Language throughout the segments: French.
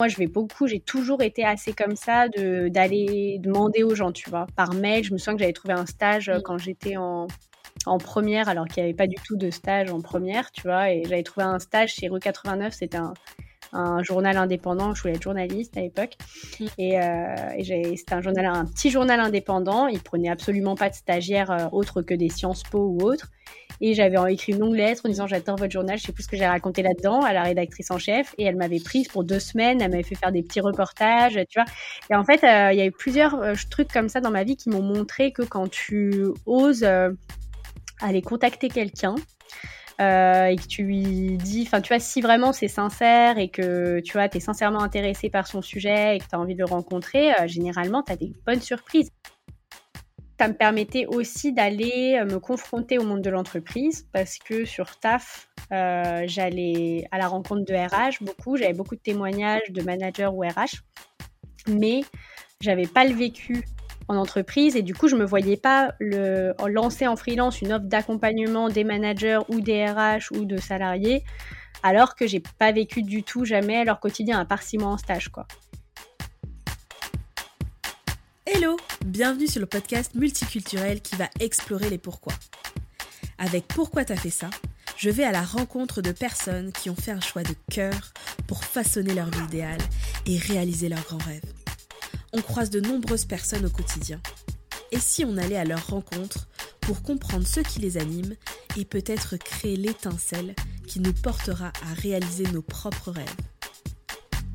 Moi, je vais beaucoup, j'ai toujours été assez comme ça de d'aller demander aux gens, tu vois, par mail. Je me souviens que j'avais trouvé un stage euh, quand j'étais en, en première, alors qu'il n'y avait pas du tout de stage en première, tu vois, et j'avais trouvé un stage chez Rue 89, c'était un, un journal indépendant. Je voulais être journaliste à l'époque. Mm. Et, euh, c'était un, journal, un petit journal indépendant. Il prenait absolument pas de stagiaires euh, autres que des Sciences Po ou autres. Et j'avais écrit une longue lettre en disant j'adore votre journal, je sais plus ce que j'ai raconté là-dedans à la rédactrice en chef. Et elle m'avait prise pour deux semaines, elle m'avait fait faire des petits reportages, tu vois. Et en fait, euh, il y a eu plusieurs euh, trucs comme ça dans ma vie qui m'ont montré que quand tu oses aller contacter quelqu'un, euh, et que tu lui dis, enfin, tu vois, si vraiment c'est sincère et que tu vois, es sincèrement intéressé par son sujet et que tu as envie de le rencontrer, euh, généralement, tu as des bonnes surprises. Ça me permettait aussi d'aller euh, me confronter au monde de l'entreprise parce que sur TAF, j'allais à la rencontre de RH beaucoup, j'avais beaucoup de témoignages de managers ou RH, mais j'avais pas le vécu en entreprise et du coup je me voyais pas le, lancer en freelance une offre d'accompagnement des managers ou des RH ou de salariés alors que j'ai pas vécu du tout jamais leur quotidien à part six mois en stage quoi. Hello, bienvenue sur le podcast multiculturel qui va explorer les pourquoi. Avec Pourquoi t'as fait ça je vais à la rencontre de personnes qui ont fait un choix de cœur pour façonner leur vie idéale et réaliser leurs grands rêves on croise de nombreuses personnes au quotidien. Et si on allait à leur rencontre pour comprendre ce qui les anime et peut-être créer l'étincelle qui nous portera à réaliser nos propres rêves?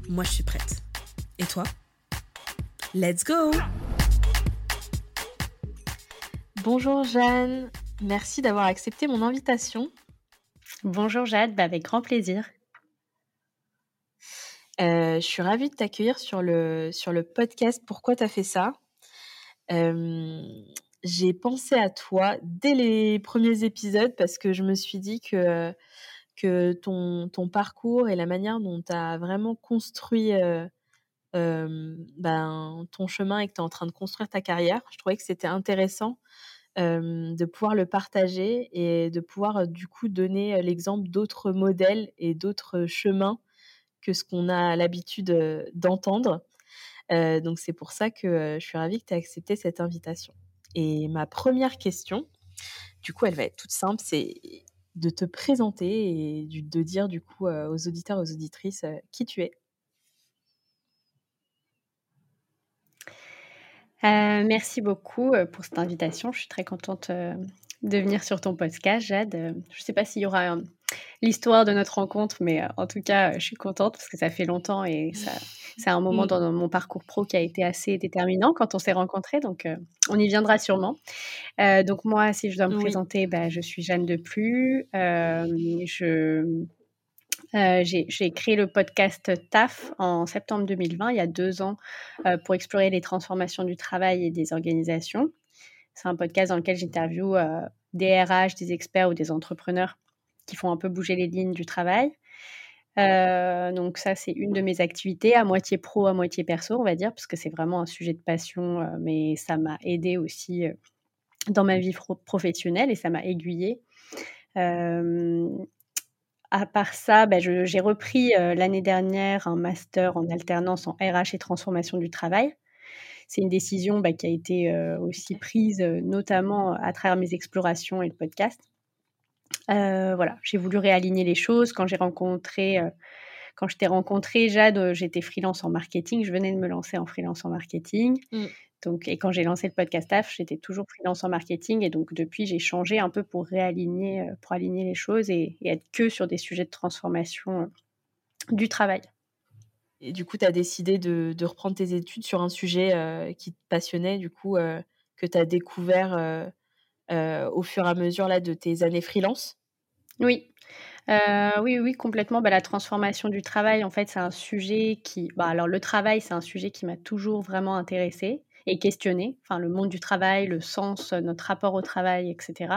Moi, je suis prête. Et toi? Let's go Bonjour Jeanne, merci d'avoir accepté mon invitation. Bonjour Jade, bah, avec grand plaisir. Euh, je suis ravie de t'accueillir sur le, podcast. Pourquoi t'as fait ça? J'ai pensé à toi dès les premiers épisodes parce que je me suis dit que, ton, ton parcours et la manière dont tu as vraiment construit ben, ton chemin et que tu es en train de construire ta carrière, je trouvais que c'était intéressant de pouvoir le partager et de pouvoir du coup donner l'exemple d'autres modèles et d'autres chemins que ce qu'on a l'habitude d'entendre. donc c'est pour ça que je suis ravie que tu aies accepté cette invitation. Et ma première question, du coup, elle va être toute simple, c'est de te présenter et de dire du coup aux auditeurs, aux auditrices qui tu es. merci beaucoup pour cette invitation. Je suis très contente de venir sur ton podcast, Jade. Je ne sais pas s'il y aura l'histoire de notre rencontre, mais euh, en tout cas, je suis contente parce que ça fait longtemps et c'est un moment mm. dans mon parcours pro qui a été assez déterminant quand on s'est rencontrés, donc euh, on y viendra sûrement. Euh, donc moi, si je dois me présenter, bah, je suis Jeanne Deplu. je j'ai créé le podcast TAF en septembre 2020, il y a deux ans, pour explorer les transformations du travail et des organisations. C'est un podcast dans lequel j'interviewe des RH, des experts ou des entrepreneurs qui font un peu bouger les lignes du travail. Euh, donc ça, c'est une de mes activités, à moitié pro, à moitié perso, on va dire, parce que c'est vraiment un sujet de passion, euh, mais ça m'a aidé aussi euh, dans ma vie professionnelle et ça m'a aiguillée. à part ça, bah, j'ai repris l'année dernière un master en alternance en RH et transformation du travail. C'est une décision bah, qui a été aussi prise notamment à travers mes explorations et le podcast. Euh, voilà, j'ai voulu réaligner les choses. Quand j'ai rencontré, euh, quand je t'ai rencontré, Jade, euh, j'étais freelance en marketing. Je venais de me lancer en freelance en marketing. Mmh. Donc, et quand j'ai lancé le podcast AF, j'étais toujours freelance en marketing. Et donc, depuis, j'ai changé un peu pour réaligner, pour aligner les choses et, être que sur des sujets de transformation du travail. Du coup, tu as décidé de, reprendre tes études sur un sujet qui te passionnait, du coup, que tu as découvert euh, au fur et à mesure là, de tes années freelance? Oui. Euh, oui, oui, complètement. Bah, la transformation du travail, en fait, c'est un sujet qui. Bah, alors, le travail, c'est un sujet qui m'a toujours vraiment intéressé et questionné. Enfin, le monde du travail, le sens, notre rapport au travail, etc.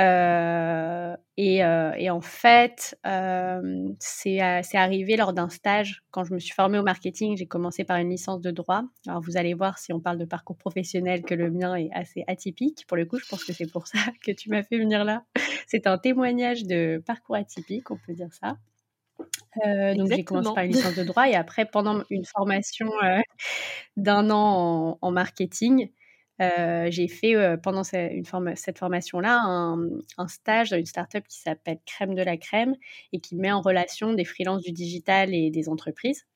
Euh, et, euh, et, en fait, euh, c'est arrivé lors d'un stage. Quand je me suis formée au marketing, j'ai commencé par une licence de droit. Alors, vous allez voir si on parle de parcours professionnel que le mien est assez atypique. Pour le coup, je pense que c'est pour ça que tu m'as fait venir là. C'est un témoignage de parcours atypique, on peut dire ça. Euh, donc j'ai commencé par une licence de droit et après pendant une formation euh, d'un an en, marketing, euh, j'ai fait pendant une cette formation-là un, stage dans une startup qui s'appelle Crème de la Crème et qui met en relation des freelances du digital et des entreprises.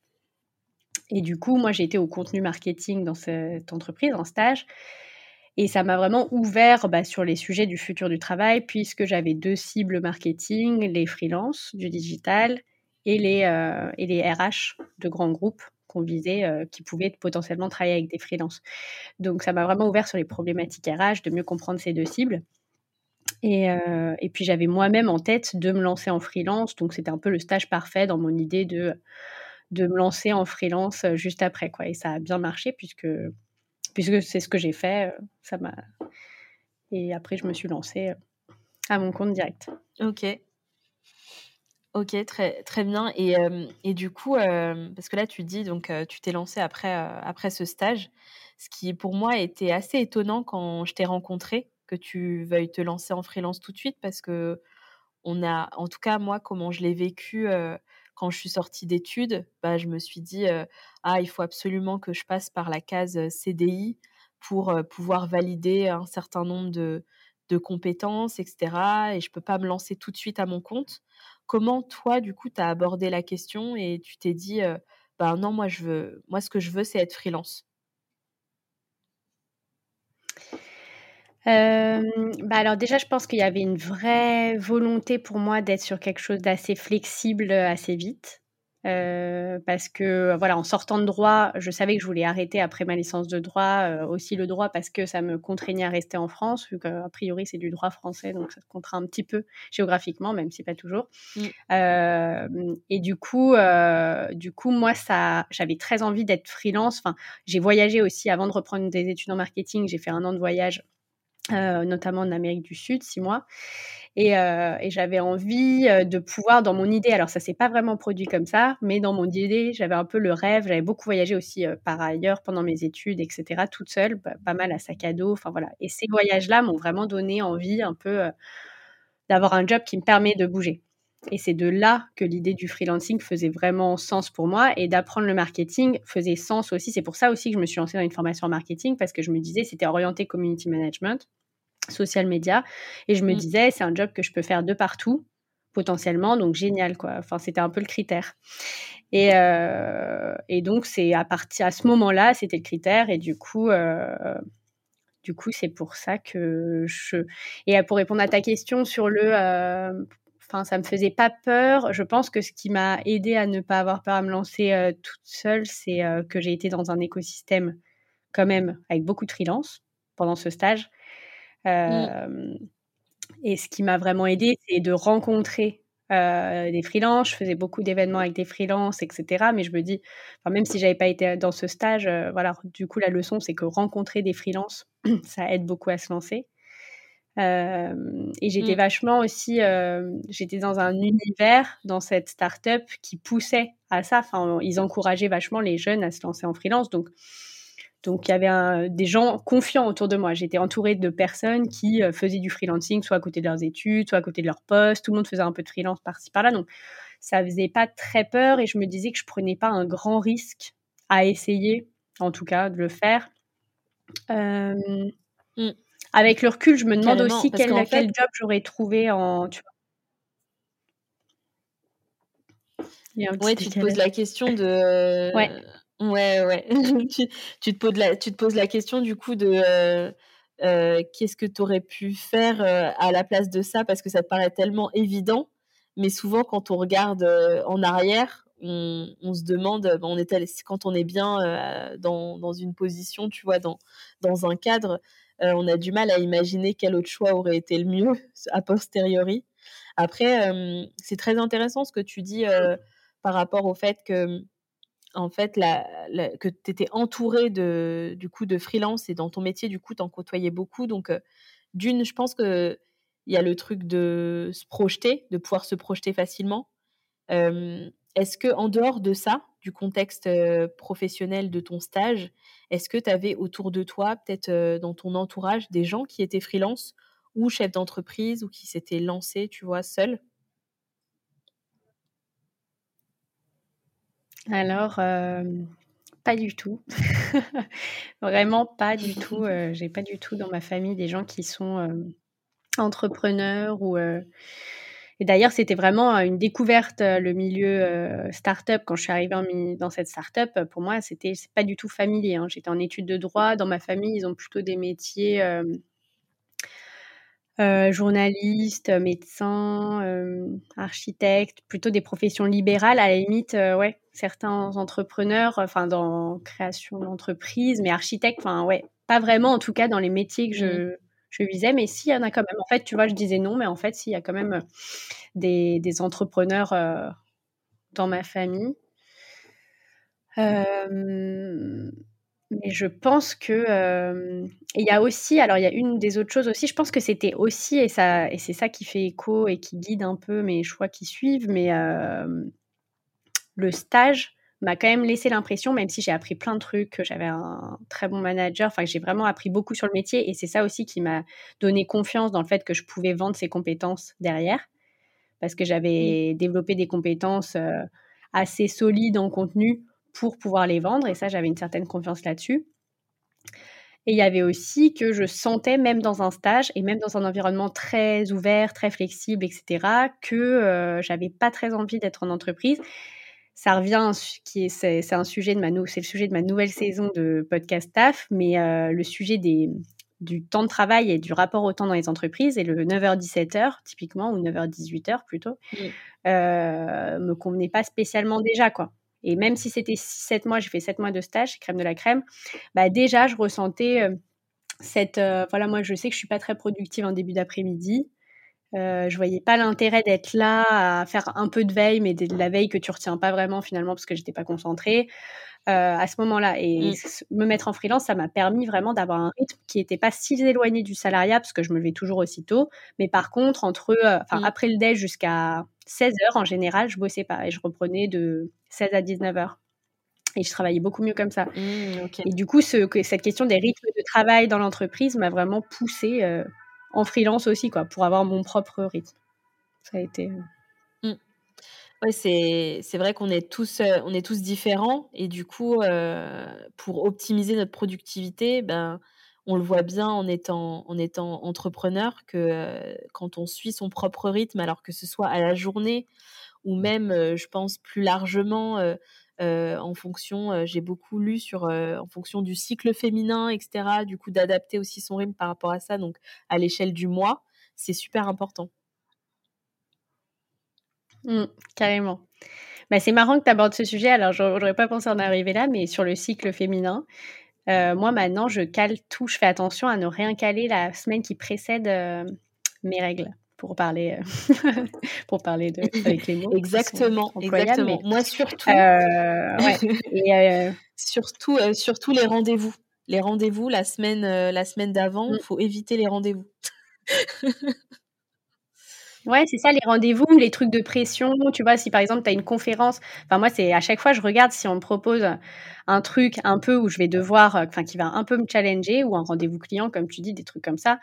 Et du coup, moi j'ai été au contenu marketing dans cette entreprise en stage. Et ça m'a vraiment ouvert bah, sur les sujets du futur du travail, puisque j'avais deux cibles marketing, les freelances du digital et les, euh, et les RH de grands groupes qu'on visait, euh, qui pouvaient potentiellement travailler avec des freelances. Donc ça m'a vraiment ouvert sur les problématiques RH, de mieux comprendre ces deux cibles. Et, euh, et puis j'avais moi-même en tête de me lancer en freelance, donc c'était un peu le stage parfait dans mon idée de, de me lancer en freelance juste après. Quoi. Et ça a bien marché puisque, puisque c'est ce que j'ai fait. Ça m'a... Et après, je me suis lancée à mon compte direct. Ok. Ok, très, bien. Et, et du coup, parce que là, tu dis, donc, tu t'es lancé après, après ce stage, ce qui pour moi était assez étonnant quand je t'ai rencontré, que tu veuilles te lancer en freelance tout de suite, parce que on a, en tout cas, moi, comment je l'ai vécu quand je suis sortie d'études, bah, je me suis dit, ah, il faut absolument que je passe par la case CDI pour pouvoir valider un certain nombre de, de compétences, etc. Et je ne peux pas me lancer tout de suite à mon compte. Comment toi, du coup, tu abordé la question et tu t'es dit, ben non, moi, je veux, moi, ce que je veux, c'est être freelance? Bah alors déjà, je pense qu'il y avait une vraie volonté pour moi d'être sur quelque chose d'assez flexible assez vite. Euh, parce que voilà, en sortant de droit, je savais que je voulais arrêter après ma licence de droit, euh, aussi le droit parce que ça me contraignait à rester en France, vu qu'a priori c'est du droit français, donc ça te contraint un petit peu géographiquement, même si pas toujours. Mm. Euh, et du coup, du coup, moi, ça, j'avais très envie d'être freelance. Enfin, j'ai voyagé aussi avant de reprendre des études en marketing. J'ai fait un an de voyage, notamment en Amérique du Sud, six mois. Euh, et, j'avais envie euh, de pouvoir, dans mon idée, alors ça s'est pas vraiment produit comme ça, mais dans mon idée, j'avais un peu le rêve, j'avais beaucoup voyagé aussi euh, par ailleurs pendant mes études, etc., toute seule, pas mal à sac à dos, enfin voilà. Et ces voyages-là m'ont vraiment donné envie un peu d'avoir un job qui me permet de bouger. Et c'est de là que l'idée du freelancing faisait vraiment sens pour moi et d'apprendre le marketing faisait sens aussi. C'est pour ça aussi que je me suis lancée dans une formation en marketing parce que je me disais c'était orienté community management social media. Et je me mmh. disais, c'est un job que je peux faire de partout, potentiellement, donc génial, quoi. Enfin, c'était un peu le critère. Et, euh, et donc, c'est à partir à ce moment-là, c'était le critère. Et du coup, euh, du coup, c'est pour ça que je. Et pour répondre à ta question sur le. Euh, enfin, ça me faisait pas peur. Je pense que ce qui m'a aidé à ne pas avoir peur à me lancer toute seule, c'est que j'ai été dans un écosystème quand même avec beaucoup de freelance pendant ce stage. Mmh. Et ce qui m'a vraiment aidé, c'est de rencontrer des freelances. Je faisais beaucoup d'événements avec des freelances, etc. Mais je me dis, enfin, même si j'avais pas été dans ce stage, voilà, du coup, la leçon, c'est que rencontrer des freelances, ça aide beaucoup à se lancer. Et j'étais mmh. vachement aussi, j'étais dans un univers, dans cette start-up qui poussait à ça. Enfin, ils encourageaient vachement les jeunes à se lancer en freelance. Donc, donc il y avait des gens confiants autour de moi. J'étais entourée de personnes qui euh, faisaient du freelancing, soit à côté de leurs études, soit à côté de leur poste. Tout le monde faisait un peu de freelance par-ci par-là. Donc ça faisait pas très peur et je me disais que je prenais pas un grand risque à essayer, en tout cas, de le faire. Mmh. Avec le recul, je me demande aussi quel, job j'aurais trouvé en. Tu ouais, tu te poses la question de. Ouais Ouais, ouais. tu, tu, te poses la, tu te poses la question du coup de euh, euh, qu'est-ce que tu aurais pu faire euh, à la place de ça? Parce que ça te paraît tellement évident. Mais souvent, quand on regarde en arrière, on, on, se demande, ben, on est quand on est bien dans, dans, une position, tu vois, dans, dans un cadre, on a du mal à imaginer quel autre choix aurait été le mieux a posteriori. Après, c'est très intéressant ce que tu dis par rapport au fait que en fait, que tu étais entouré de, du coup, de freelance et dans ton métier, du coup, tu en côtoyais beaucoup. Donc, d'une, je pense qu'il y a le truc de se projeter, de pouvoir se projeter facilement. est-ce que en dehors de ça, du contexte professionnel de ton stage, est-ce que tu avais autour de toi, peut-être dans ton entourage, des gens qui étaient freelance ou chefs d'entreprise ou qui s'étaient lancés, tu vois, seuls? Alors, pas du tout. Vraiment pas du tout, j'ai pas du tout dans ma famille des gens qui sont, entrepreneurs ou, et d'ailleurs, c'était vraiment, une découverte, le milieu, start-up quand je suis arrivée dans cette start-up, pour moi, c'était pas du tout familier, hein. J'étais en études de droit, dans ma famille, ils ont plutôt des métiers, Heu, journaliste, médecin, plutôt des professions libérales. À la limite, ouais, certains entrepreneurs, enfin dans création d'entreprise, mais architecte, enfin ouais, pas vraiment en tout cas dans les métiers que Mmh. je je visais, mais si, il y en a quand même. En fait, tu vois, je disais non, mais en fait, si, il y a quand même, des des entrepreneurs, heu, dans ma famille. Hem mais je pense que, il y a aussi alors il y a une des autres choses aussi, je pense que c'était aussi et ça et c'est ça qui fait écho et qui guide un peu mes choix qui suivent, mais le stage m'a quand même laissé l'impression, même si j'ai appris plein de trucs, que j'avais un très bon manager, enfin que j'ai vraiment appris beaucoup sur le métier et c'est ça aussi qui m'a donné confiance dans le fait que je pouvais vendre ces compétences derrière. Parce que Mmh. j'avais développé des compétences, heu, assez solides en contenu pour pouvoir les vendre et ça, j'avais une certaine confiance là-dessus. Et il y avait aussi que je sentais même dans un stage et même dans un environnement très ouvert, très flexible et cetera, que, heu, j'avais pas très envie d'être en entreprise. Ça revient qui est c'est un sujet de ma c'est le sujet de ma nouvelle saison de podcast taf, mais heu, le sujet des du temps de travail et du rapport au temps dans les entreprises et le 9:00-17:00 typiquement ou 9:00-18:00 plutôt, heu, me convenait pas spécialement déjà, quoi. Et même si c'était 6-7 mois, j'ai fait 7 mois de stage, crème de la crème, bah, déjà je ressentais, heu, cette, voilà, moi je sais que je suis pas très productive en début d'après-midi. Heu, je voyais pas l'intérêt d'être là à faire un peu de veille, mais de la veille que tu retiens pas vraiment finalement parce que j'étais pas concentrée, heu, à ce moment-là et Mmh. s me mettre en freelance, ça m'a permis vraiment d'avoir un rythme qui était pas si éloigné du salariat parce que je me levais toujours aussitôt. Mais par contre entre, enfin Mmh. après le déj jusqu'à 16:00 en général, je bossais pas et je reprenais de 16 à 19:00 et je travaillais beaucoup mieux comme ça. Mmh, OK. Et du coup, ce que cette question des rythmes de travail dans l'entreprise m'a vraiment poussée, heu, en freelance aussi quoi, pour avoir mon propre rythme. Ça a été, heu Mmh. Ouais, c'est vrai qu'on est tous, on est tous différents et du coup, heu, pour optimiser notre productivité, ben, on le voit bien en étant en étant entrepreneur que, quand on suit son propre rythme, alors que ce soit à la journée ou même, je pense plus largement, heu, en fonction, heu, j'ai beaucoup lu sur, heu, en fonction du cycle féminin et cetera, du coup d'adapter aussi son rythme par rapport à ça, donc à l'échelle du mois, c'est super important. Mmh, carrément. Bah, c'est marrant que tu abordes ce sujet, alors j'au j'aurais pas pensé en arriver là, mais sur le cycle féminin, moi maintenant je cale tout, je fais attention à ne rien caler la semaine qui précède, mes règles, pour parler, heu, pour parler de avec les mots Exactement, employables, mais exactement. Moi surtout ouais et heu surtout, surtout les rendez-vous. Les rendez-vous la semaine, la semaine d'avant, mmh. faut éviter les rendez-vous. Ouais, c'est ça, les rendez-vous, les trucs de pression, tu vois? Si par exemple, tu as une conférence enfin moi, c'est à chaque fois, je regarde si on me propose, un truc un peu où je vais devoir, enfin qui va un peu me challenger ou un rendez-vous client comme tu dis, des trucs comme ça.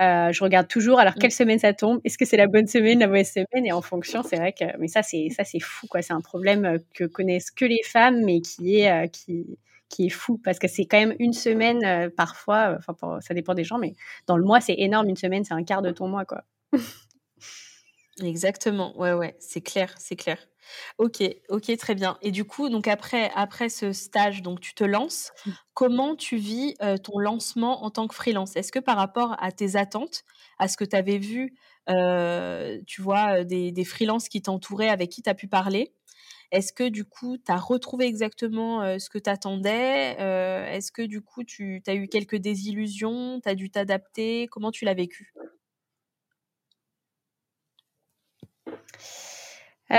Heu, je regarde toujours alors Mmh. quelle semaine ça tombe? Est-ce que c'est la bonne semaine, la mauvaise semaine? Et en fonction, c'est vrai que mais ça c'est ça c'est fou quoi, c'est un problème, heu, que connaissent que les femmes, mais qui est, heu, qui qui est fou parce que c'est quand même une semaine, parfois, enfin pour ça dépend des gens, mais dans le mois, c'est énorme, une semaine, c'est un quart de ton mois, quoi. Exactement, ouais, ouais, c'est clair, c'est clair. OK, OK, très bien et du coup, donc après après ce stage, donc tu te lances. Comment tu vis, ton lancement en tant que freelance? Est-ce que par rapport à tes attentes, à ce que tu avais vu, tu vois, des des freelances qui t'entouraient, avec qui tu as pu parler, est-ce que du coup, tu as retrouvé exactement, ce que tu attendais? Est-ce que du coup, tu as eu quelques désillusions? Tu as dû t'adapter? Comment tu l'as vécu? Heu,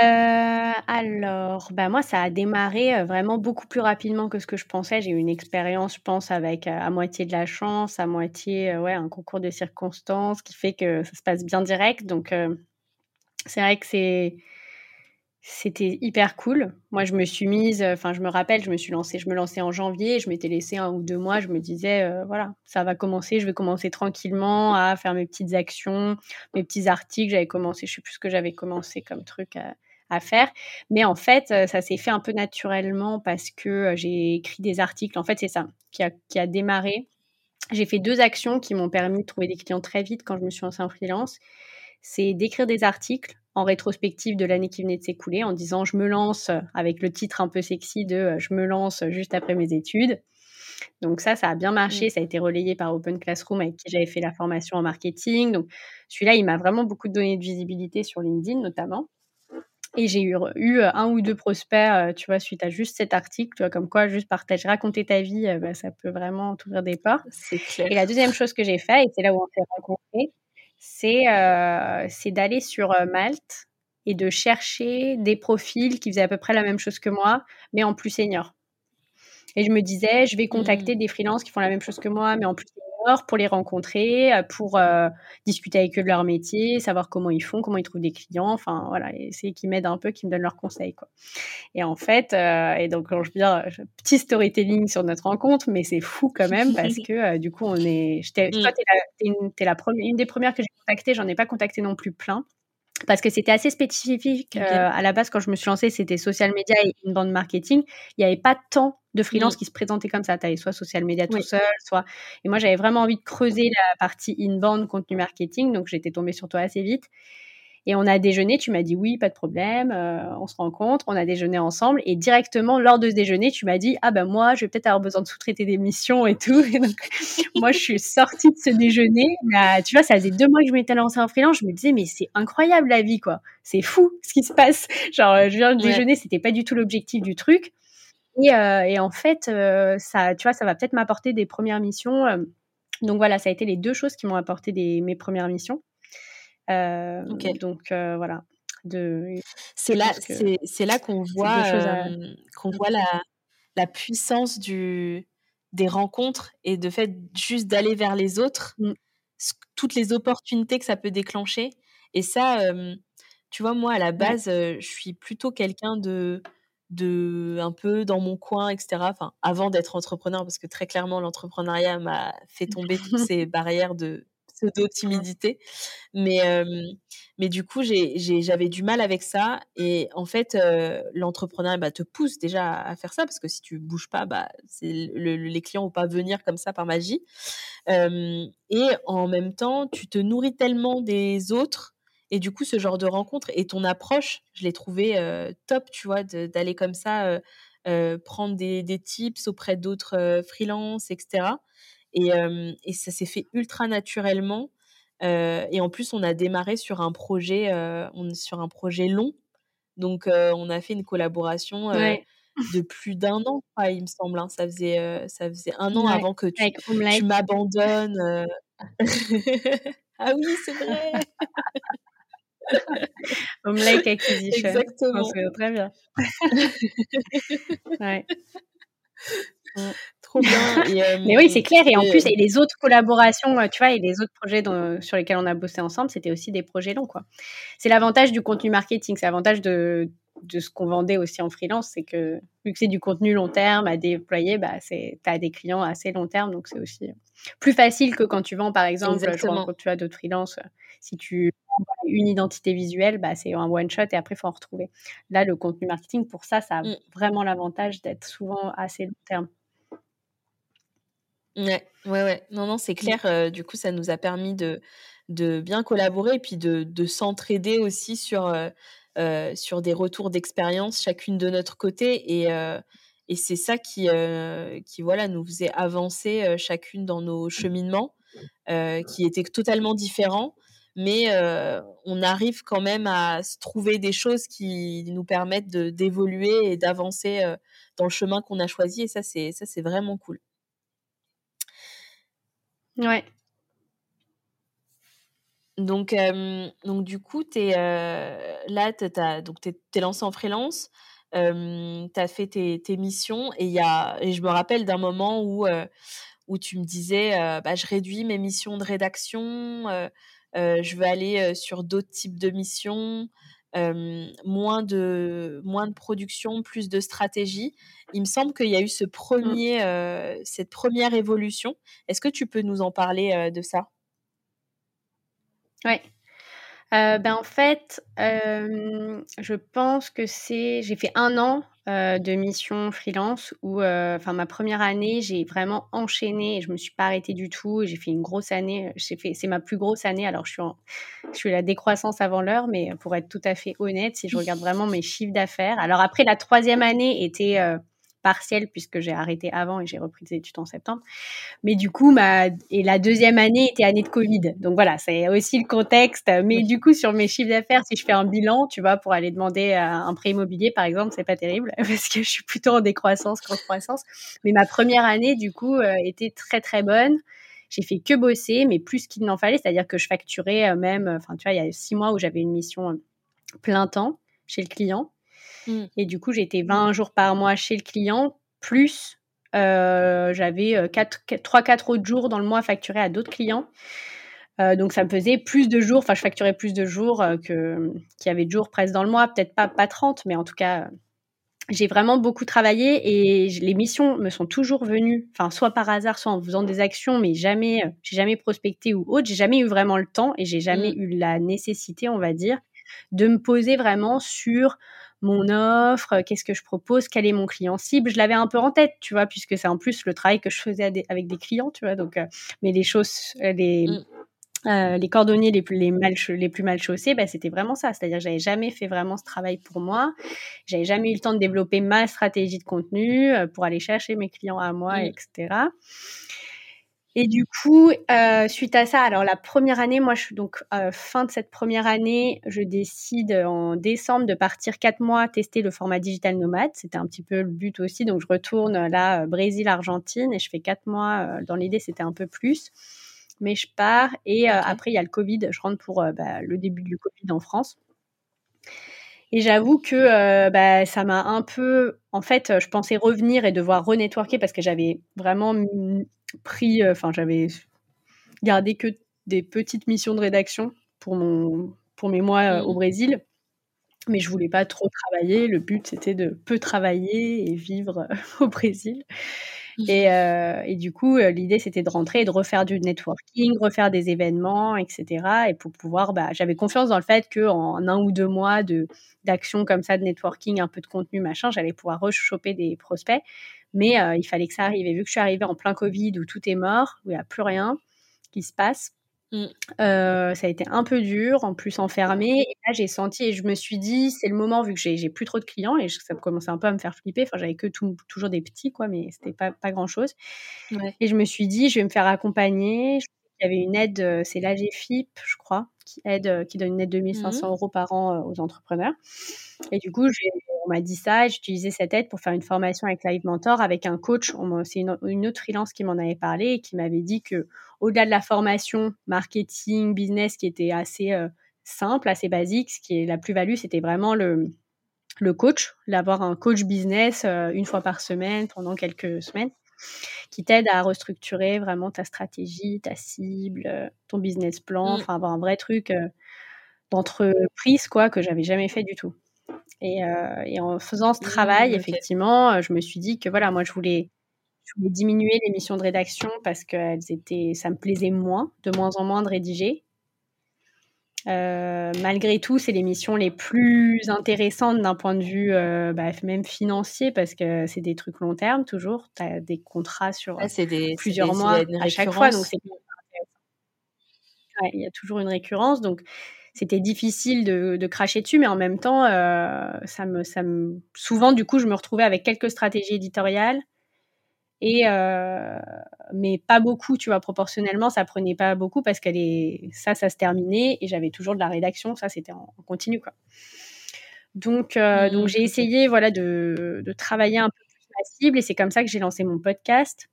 alors, bah, moi, ça a démarré, heu, vraiment beaucoup plus rapidement que ce que je pensais. J'ai eu une expérience, je pense, avec, heu, à moitié de la chance, à moitié, ouais, un concours de circonstances qui fait que ça se passe bien direct. Donc, c'est vrai que c'est c'était hyper cool. Moi, je me suis mise, enfin, je me rappelle, je me suis lancée je me lançais en janvier, je m'étais laissé 1 ou 2 mois. Je me disais, «Voilà, ça va commencer, je vais commencer tranquillement à faire mes petites actions, mes petits articles». J'avais commencé, je sais plus ce que j'avais commencé comme truc à à faire. Mais en fait, ça s'est fait un peu naturellement parce que j'ai écrit des articles. En fait, c'est ça qui a, qui a démarré. J'ai fait deux actions qui m'ont permis de trouver des clients très vite quand je me suis lancée en freelance. C'est d'écrire des articles en rétrospective de l'année qui venait de s'écouler en disant je me lance avec le titre un peu sexy de je me lance juste après mes études. Donc ça, ça a bien marché. Mmh. Ça a été relayé par Open Classroom avec qui j'avais fait la formation en marketing. Donc celui-là, il m'a vraiment beaucoup donné de visibilité sur LinkedIn notamment. Et j'ai eu, eu, un ou deux prospects, tu vois, suite à juste cet article, tu vois, comme quoi juste partager, raconter ta vie, bah, ça peut vraiment t'ouvrir des portes. C'est clair. Et la deuxième chose que j'ai fait, et c'est là où on s'est rencontrés, c'est d'aller sur Malte et de chercher des profils qui faisaient à peu près la même chose que moi, mais en plus senior. Et je me disais, je vais contacter mmh. des freelances qui font la même chose que moi, mais en plus pour les rencontrer, euh, pour euh, discuter avec eux de leur métier, savoir comment ils font, comment ils trouvent des clients. Enfin, voilà, c'est qui m'aident un peu, qui me donnent leurs conseils, quoi. Et en fait, euh, et donc quand je viens, petit storytelling sur notre rencontre, mais c'est fou quand même parce que du coup, on est. Toi, mmh. t'es la, la première, une des premières que j'ai contactées. J'en ai pas contacté non plus plein parce que c'était assez spécifique. Euh, à la base, quand je me suis lancée, c'était social media et une bande marketing. Il n'y avait pas tant de freelance mmh. qui se présentaient comme ça. Tu avais soit social media tout seul, soit. Et moi, j'avais vraiment envie de creuser la partie in-band contenu marketing. Donc, j'étais tombée sur toi assez vite. Et on a déjeuné, tu m'as dit oui, pas de problème, euh, on se rencontre, on a déjeuné ensemble. Et directement, lors de ce déjeuner, tu m'as dit, ah ben moi, je vais peut-être avoir besoin de sous-traiter des missions et tout. Et donc, moi, je suis sortie de ce déjeuner. Euh, tu vois, ça faisait deux mois que je m'étais lancée en freelance. Je me disais, mais c'est incroyable la vie, quoi. C'est fou ce qui se passe. Genre, je viens de déjeuner, c'était pas du tout l'objectif du truc. Et, euh, et en fait, ça, tu vois, ça va peut-être m'apporter des premières missions. donc voilà, ça a été les deux choses qui m'ont apporté des, mes premières missions. Euh, donc euh, voilà. C'est là, c'est là qu'on voit, qu'on voit la, la puissance du, des rencontres et de fait juste d'aller vers les autres, mmh. toutes les opportunités que ça peut déclencher. Et ça, tu vois, moi, à la base, je suis plutôt quelqu'un de, de un peu dans mon coin, etc. Enfin, avant d'être entrepreneur, parce que très clairement, l'entrepreneuriat m'a fait tomber toutes ces barrières de pseudo-timidité. Mais, mais du coup, j'avais du mal avec ça. Et en fait, l'entrepreneur bah, te pousse déjà à faire ça parce que si tu bouges pas, bah, les clients vont pas venir comme ça par magie. et en même temps, tu te nourris tellement des autres. Et du coup, ce genre de rencontre et ton approche, je l'ai trouvé top, tu vois, d'aller comme ça prendre des, des, tips auprès d'autres freelances, etc. Et, ça s'est fait ultra naturellement. et en plus, on a démarré sur un projet, on, sur un projet long. Donc, on a fait une collaboration de plus d'un an, il me semble. Hein. Ça, faisait, ça faisait un an avant que tu, tu m'abandonnes. ah oui, c'est vrai. Home Lake Acquisition. Exactement. très bien. ouais. Trop bien. Mais oui, c'est clair. Et en plus, et les autres collaborations, tu vois, et les autres projets sur lesquels on a bossé ensemble, c'était aussi des projets longs, quoi. C'est l'avantage du contenu marketing, c'est l'avantage de, de ce qu'on vendait aussi en freelance, c'est que vu que c'est du contenu long terme à déployer, bah, tu as des clients assez long terme, donc c'est aussi plus facile que quand tu vends, par exemple, quand tu as d'autres freelances, si tu une identité visuelle, bah, c'est un one shot et après il faut en retrouver. Là, le contenu marketing, pour ça, ça a mmh. vraiment l'avantage d'être souvent assez long terme. Ouais, ouais, ouais. Non, non, c'est mmh. clair. Euh, du coup, ça nous a permis de, de bien collaborer et puis de, de s'entraider aussi sur, euh, euh, sur des retours d'expérience, chacune de notre côté. Et, et c'est ça qui, qui voilà, nous faisait avancer chacune dans nos cheminements, qui étaient totalement différents. Mais on arrive quand même à se trouver des choses qui nous permettent d'évoluer et d'avancer dans le chemin qu'on a choisi. Et ça, c'est vraiment cool. Ouais. Donc, donc du coup, es, euh, là, tu es, lancé en freelance, tu as fait tes, tes missions et, y a, et je me rappelle d'un moment où, où tu me disais bah, je réduis mes missions de rédaction, je veux aller sur d'autres types de missions, moins, de, moins de production, plus de stratégie. Il me semble qu'il y a eu ce mmh. premier, cette première évolution. Est-ce que tu peux nous en parler de ça? Euh, ben, en fait, euh, je pense que c'est j'ai fait un an, euh, de mission freelance où, heu, enfin ma première année, j'ai vraiment enchaîné et je me suis pas arrêtée du tout. J'ai fait une grosse année, fait c'est ma plus grosse année. Alors je suis en je suis la décroissance avant l'heure mais pour être tout à fait honnête, si je regarde vraiment mes chiffres d'affaires. Alors après la troisième année était, partielle puisque j'ai arrêté avant et j'ai repris des études en septembre. Mais du coup, ma et la deuxième année était année de Covid. Donc voilà, c'est aussi le contexte. Mais du coup, sur mes chiffres d'affaires, si je fais un bilan, tu vois, pour aller demander un prêt immobilier, par exemple, c'est pas terrible parce que je suis plutôt en décroissance qu'en croissance. Mais ma première année, du coup, euh, était très très bonne. J'ai fait que bosser, mais plus qu'il n'en fallait, c'est-à-dire que je facturais euh, même, enfin tu vois, il y a six mois où j'avais une mission euh, plein temps chez le client Mmh. Et du coup, j'étais 20 jours par mois chez le client, plus euh, j'avais 3-4 autres jours dans le mois facturés à d'autres clients. Euh, donc ça me faisait plus de jours, enfin je facturais plus de jours euh, que qu'il y avait de jours presque dans le mois, peut-être pas, pas 30, mais en tout cas, j'ai vraiment beaucoup travaillé et les missions me sont toujours venues, enfin soit par hasard, soit en faisant des actions, mais jamais, j'ai jamais prospecté ou autre, j'ai jamais eu vraiment le temps et j'ai jamais mmh. eu la nécessité, on va dire, de me poser vraiment sur mon offre, qu'est-ce que je propose, quel est mon client cible. Je l'avais un peu en tête, tu vois, puisque c'est en plus le travail que je faisais avec des clients, tu vois. Donc, euh, mais les choses, euh, les, mmh. euh, les cordonniers les plus, les mal, les plus mal chaussés, bah, c'était vraiment ça. C'est-à-dire que j'avais jamais fait vraiment ce travail pour moi. J'avais jamais eu le temps de développer ma stratégie de contenu pour aller chercher mes clients à moi, mmh. etc. Et du coup, euh, suite à ça, alors la première année, moi, je suis donc euh, fin de cette première année, je décide en décembre de partir quatre mois tester le format digital nomade. C'était un petit peu le but aussi. Donc, je retourne là, Brésil, Argentine, et je fais quatre mois. Euh, dans l'idée, c'était un peu plus. Mais je pars et après, il y a le Covid. Je rentre pour bah, le début du Covid en France. Et j'avoue que bah, ça m'a un peu. En fait, je pensais revenir et devoir renetworker parce que j'avais vraiment pris, euh, enfin, j'avais gardé que des petites missions de rédaction pour, mon, pour mes mois euh, au mmh. Brésil. Mais je voulais pas trop travailler. Le but, c'était de peu travailler et vivre euh, au Brésil. Mmh. Et, et, du coup, l'idée, c'était de rentrer et de refaire du networking, refaire des événements, etc. Et pour pouvoir, bah, j'avais confiance dans le fait qu'en un ou deux mois de d'action comme ça, de networking, un peu de contenu, machin, j'allais pouvoir rechoper des prospects. Mais euh, il fallait que ça arrive. Et vu que je suis arrivée en plein Covid où tout est mort, où il n'y a plus rien qui se passe, mmh. euh, ça a été un peu dur, en plus enfermé. Et là, j'ai senti et je me suis dit, c'est le moment, vu que j'ai plus trop de clients et ça commençait un peu à me faire flipper. Enfin, j'avais que toujours des petits, quoi, mais c'était pas, pas grand chose. Et je me suis dit, je vais me faire accompagner. Il y avait une aide, euh, c'est l'AGFIP, je crois, qui aide, qui donne une aide de 1500 mmh. euros par an aux entrepreneurs. Et du coup, on m'a dit ça et j'utilisais cette aide pour faire une formation avec Live Mentor avec un coach. C'est une, autre freelance qui m'en avait parlé et qui m'avait dit que au-delà de la formation marketing, business qui était assez euh, simple, assez basique, ce qui est la plus-value, c'était vraiment le, le coach, d'avoir un coach business euh, une fois par semaine pendant quelques semaines qui t'aide à restructurer vraiment ta stratégie, ta cible, euh, ton business plan, mmh. enfin avoir un vrai truc d'entreprise quoi que j'avais jamais fait du tout. Euh, et, en faisant ce mmh, travail, effectivement, euh, je me suis dit que voilà, moi, je voulais, je voulais diminuer les missions de rédaction parce que étaient, ça me plaisait moins, de moins en moins de rédiger. Euh, malgré tout, c'est les missions les plus intéressantes d'un point de vue bah, même financier parce que c'est des trucs long terme toujours. Tu as des contrats sur plusieurs mois à chaque fois. Donc il y a toujours une récurrence. Donc c'était difficile de, de, cracher dessus, mais en même temps, euh, ça, me, ça me, souvent, du coup, je me retrouvais avec quelques stratégies éditoriales, et euh, mais pas beaucoup, tu vois, proportionnellement, ça prenait pas beaucoup parce que ça, ça se terminait, et j'avais toujours de la rédaction, ça, c'était en, continu, quoi. Donc, euh, donc mmh, j'ai essayé, voilà, de, de travailler un peu plus ma cible, et c'est comme ça que j'ai lancé mon podcast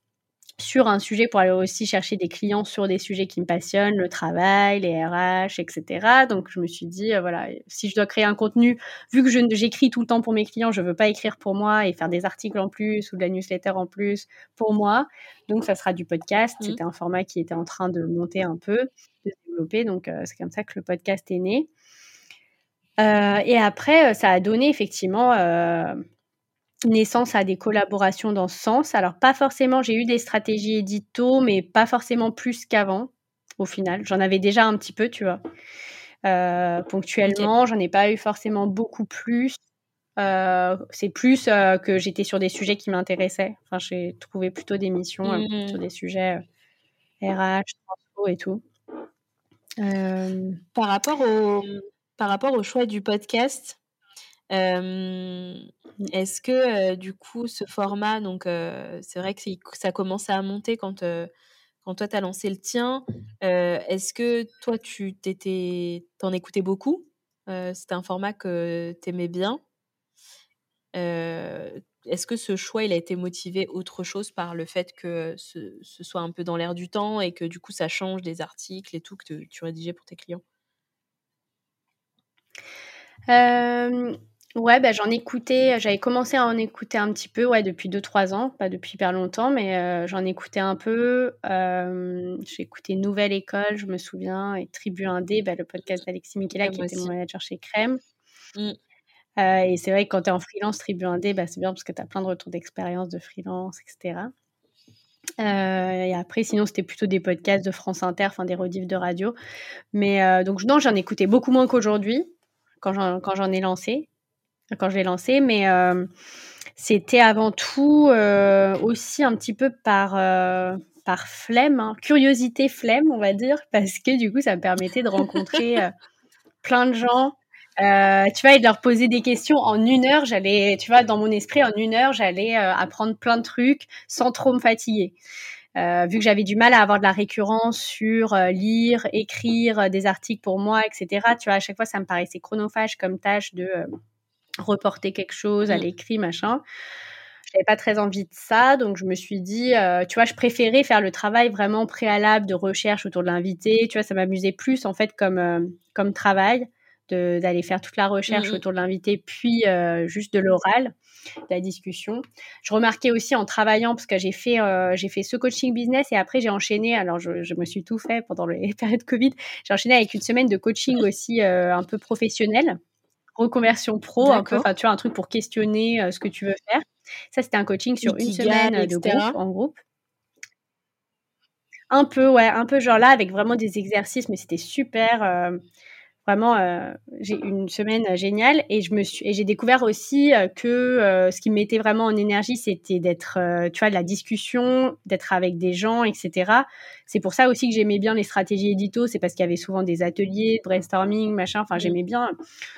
sur un sujet pour aller aussi chercher des clients sur des sujets qui me passionnent, le travail, les RH, etc. Donc je me suis dit, euh, voilà, si je dois créer un contenu, vu que j'écris tout le temps pour mes clients, je veux pas écrire pour moi et faire des articles en plus ou de la newsletter en plus pour moi. Donc ça sera du podcast. Mmh. C'était un format qui était en train de monter un peu, de se développer. Donc euh, c'est comme ça que le podcast est né. Euh, et après, ça a donné effectivement naissance à des collaborations dans ce sens. Alors, pas forcément, j'ai eu des stratégies édito, mais pas forcément plus qu'avant, au final. J'en avais déjà un petit peu, tu vois. ponctuellement. J'en ai pas eu forcément beaucoup plus. c'est plus que j'étais sur des sujets qui m'intéressaient. Enfin, j'ai trouvé plutôt des missions mmh. sur des sujets RH, transfo et tout. Par rapport au par rapport au choix du podcast, est-ce que du coup ce format, donc c'est vrai que ça commençait à monter quand quand toi tu as lancé le tien. est-ce que toi tu t'en écoutais beaucoup C'était un format que tu aimais bien. est-ce que ce choix il a été motivé autre chose par le fait que ce, ce soit un peu dans l'air du temps et que du coup ça change des articles et tout que tu rédigeais pour tes clients? Ouais, bah, j'en écoutais, j'avais commencé à en écouter un petit peu, ouais, depuis 2-3 ans, pas depuis hyper longtemps, mais euh, j'en écoutais un peu. j'ai écouté Nouvelle École, je me souviens, et Tribu Indé, bah, le podcast d'Alexis Michela, qui était mon manager chez Crème. Mmh. Euh, et c'est vrai que quand tu es en freelance, Tribu Indé, bah, c'est bien parce que tu as plein de retours d'expérience de freelance, etc. Euh, et après, sinon, c'était plutôt des podcasts de France Inter, enfin des rediffs de radio. Mais donc, non, j'en écoutais beaucoup moins qu'aujourd'hui, quand j'en ai lancé quand je l'ai lancé, mais euh, c'était avant tout euh, aussi un petit peu par, euh, par flemme, hein. curiosité flemme, on va dire, parce que du coup, ça me permettait de rencontrer plein de gens. tu vois, et de leur poser des questions en une heure, j'allais, tu vois, dans mon esprit, en une heure, j'allais apprendre plein de trucs sans trop me fatiguer. vu que j'avais du mal à avoir de la récurrence sur lire, écrire des articles pour moi, etc. Tu vois, à chaque fois, ça me paraissait chronophage comme tâche de reporter quelque chose à mmh. l'écrit, machin. J'avais pas très envie de ça, donc je me suis dit, euh, tu vois, je préférais faire le travail vraiment préalable de recherche autour de l'invité. Tu vois, ça m'amusait plus en fait comme euh, comme travail d'aller faire toute la recherche mmh autour de l'invité, puis euh, juste de l'oral, de la discussion. Je remarquais aussi en travaillant parce que j'ai fait j'ai fait ce coaching business et après j'ai enchaîné. Alors je, je, me suis tout fait pendant les périodes Covid. J'ai enchaîné avec une semaine de coaching aussi un peu professionnel reconversion pro, un peu, enfin, tu vois, un truc pour questionner euh, ce que tu veux faire. Ça, c'était un coaching sur une semaine de groupe, en groupe. Un peu, ouais, un peu genre là, avec vraiment des exercices, mais c'était super. Euh, Vraiment, euh, j'ai une semaine géniale et je me suis et j'ai découvert aussi euh, que euh, ce qui me mettait vraiment en énergie, c'était d'être, tu vois, de la discussion, d'être avec des gens, etc. C'est pour ça aussi que j'aimais bien les stratégies édito, c'est parce qu'il y avait souvent des ateliers, brainstorming, machin. Enfin, j'aimais bien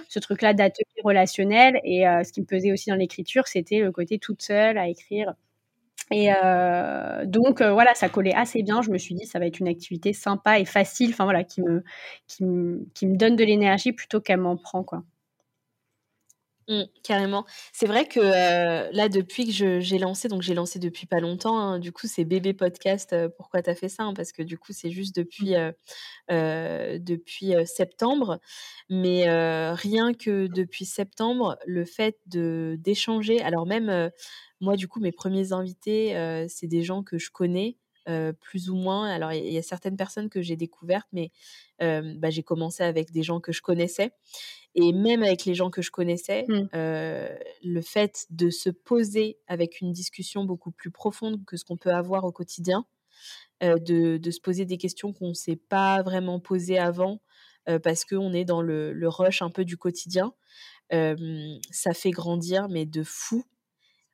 ce truc-là d'atelier relationnel et ce qui me pesait aussi dans l'écriture, c'était le côté toute seule à écrire et euh, donc euh, voilà, ça collait assez bien. Je me suis dit ça va être une activité sympa et facile, enfin voilà, qui me qui me, qui me donne de l'énergie plutôt qu'elle m'en prend quoi. Mmh, carrément. C'est vrai que euh, là, depuis que j'ai lancé, donc j'ai lancé depuis pas longtemps, hein, du coup, c'est bébé podcast. pourquoi tu as fait ça hein, Parce que du coup, c'est juste depuis, depuis septembre. Mais rien que depuis septembre, le fait d'échanger, alors même moi, du coup, mes premiers invités, euh, c'est des gens que je connais. Euh, plus ou moins. Alors, il y, a certaines personnes que j'ai découvertes, mais euh, bah, j'ai commencé avec des gens que je connaissais. Et même avec les gens que je connaissais, mmh. le fait de se poser avec une discussion beaucoup plus profonde que ce qu'on peut avoir au quotidien, de, de, se poser des questions qu'on ne s'est pas vraiment posées avant, parce qu'on est dans le, le, rush un peu du quotidien, ça fait grandir, mais de fou.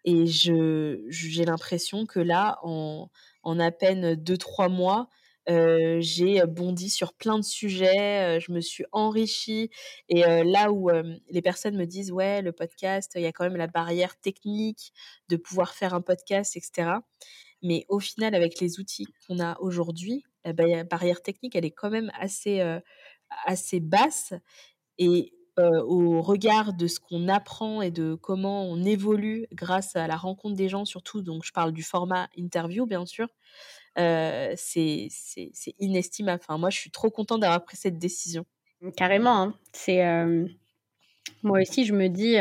Et je, j'ai l'impression que là, en, en à peine 2-3 mois, euh, j'ai bondi sur plein de sujets, euh, je me suis enrichie. Et euh, là où les personnes me disent, ouais, le podcast, il y a quand même la barrière technique de pouvoir faire un podcast, etc. Mais au final, avec les outils qu'on a aujourd'hui, la barrière technique, elle est quand même assez, assez basse. Et euh, au regard de ce qu'on apprend et de comment on évolue grâce à la rencontre des gens, surtout, donc je parle du format interview, bien sûr, euh, c'est inestimable. Enfin, moi, je suis trop contente d'avoir pris cette décision. Carrément, hein. c'est... Euh, moi aussi, je me dis.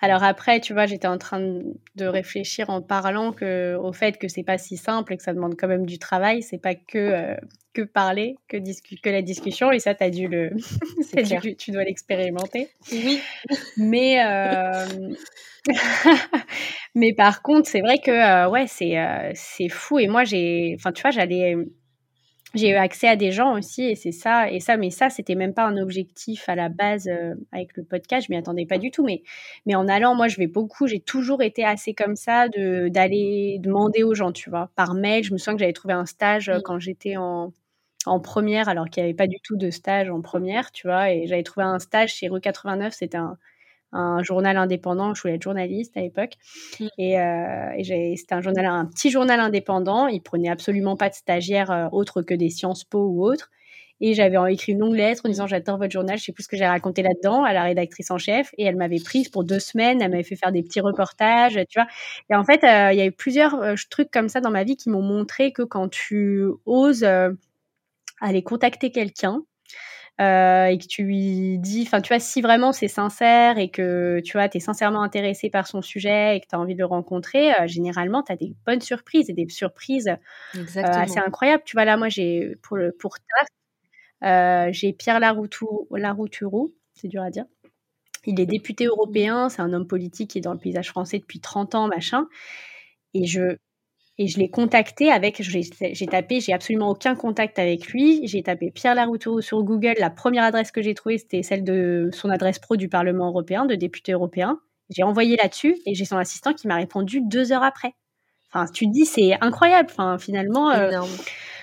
Alors après, tu vois, j'étais en train de réfléchir en parlant que, au fait que c'est pas si simple et que ça demande quand même du travail. C'est pas que que parler, que, que la discussion. Et ça, as dû le, dû, tu dois l'expérimenter. Oui. Mais, euh, mais par contre, c'est vrai que, euh, ouais, c'est, euh, c'est fou. Et moi, j'ai, enfin, tu vois, j'allais, j'ai eu accès à des gens aussi et c'est ça et ça mais ça c'était même pas un objectif à la base euh, avec le podcast je m'y attendais pas du tout mais mais en allant moi je vais beaucoup j'ai toujours été assez comme ça de d'aller demander aux gens tu vois par mail. Je me souviens que j'avais trouvé un stage euh, quand j'étais en en première alors qu'il n'y avait pas du tout de stage en première tu vois et j'avais trouvé un stage chez Rue 89 c'était un un journal indépendant. Je voulais être journaliste à l'époque. Mmh. Et, euh, et c'était un, journal, un petit journal indépendant. Il prenait absolument pas de stagiaires euh, autres que des Sciences Po ou autres. Et j'avais écrit une longue lettre en disant j'adore votre journal, je sais plus ce que j'ai raconté là-dedans à la rédactrice en chef. Et elle m'avait prise pour deux semaines, elle m'avait fait faire des petits reportages, tu vois. Et en fait, euh, il y a eu plusieurs euh, trucs comme ça dans ma vie qui m'ont montré que quand tu oses euh, aller contacter quelqu'un, euh, et que tu lui dis, enfin, tu vois, si vraiment c'est sincère et que tu vois, tu es sincèrement intéressé par son sujet et que tu as envie de le rencontrer, euh, généralement, tu as des bonnes surprises et des surprises euh, assez incroyables. Tu vois, là, moi, j'ai pour, le, pour TAF, j'ai Pierre Laroutourou, c'est dur à dire. Il est député européen, c'est un homme politique qui est dans le paysage français depuis 30 ans, machin. Et je, et je l'ai contacté avec, j'ai tapé, j'ai absolument aucun contact avec lui. J'ai tapé Pierre Laroutourou sur Google. La première adresse que j'ai trouvée, c'était celle de son adresse pro du Parlement européen, de député européen. J'ai envoyé là-dessus et j'ai son assistant qui m'a répondu deux heures après. Enfin, tu te dis, c'est incroyable. Enfin, finalement, euh,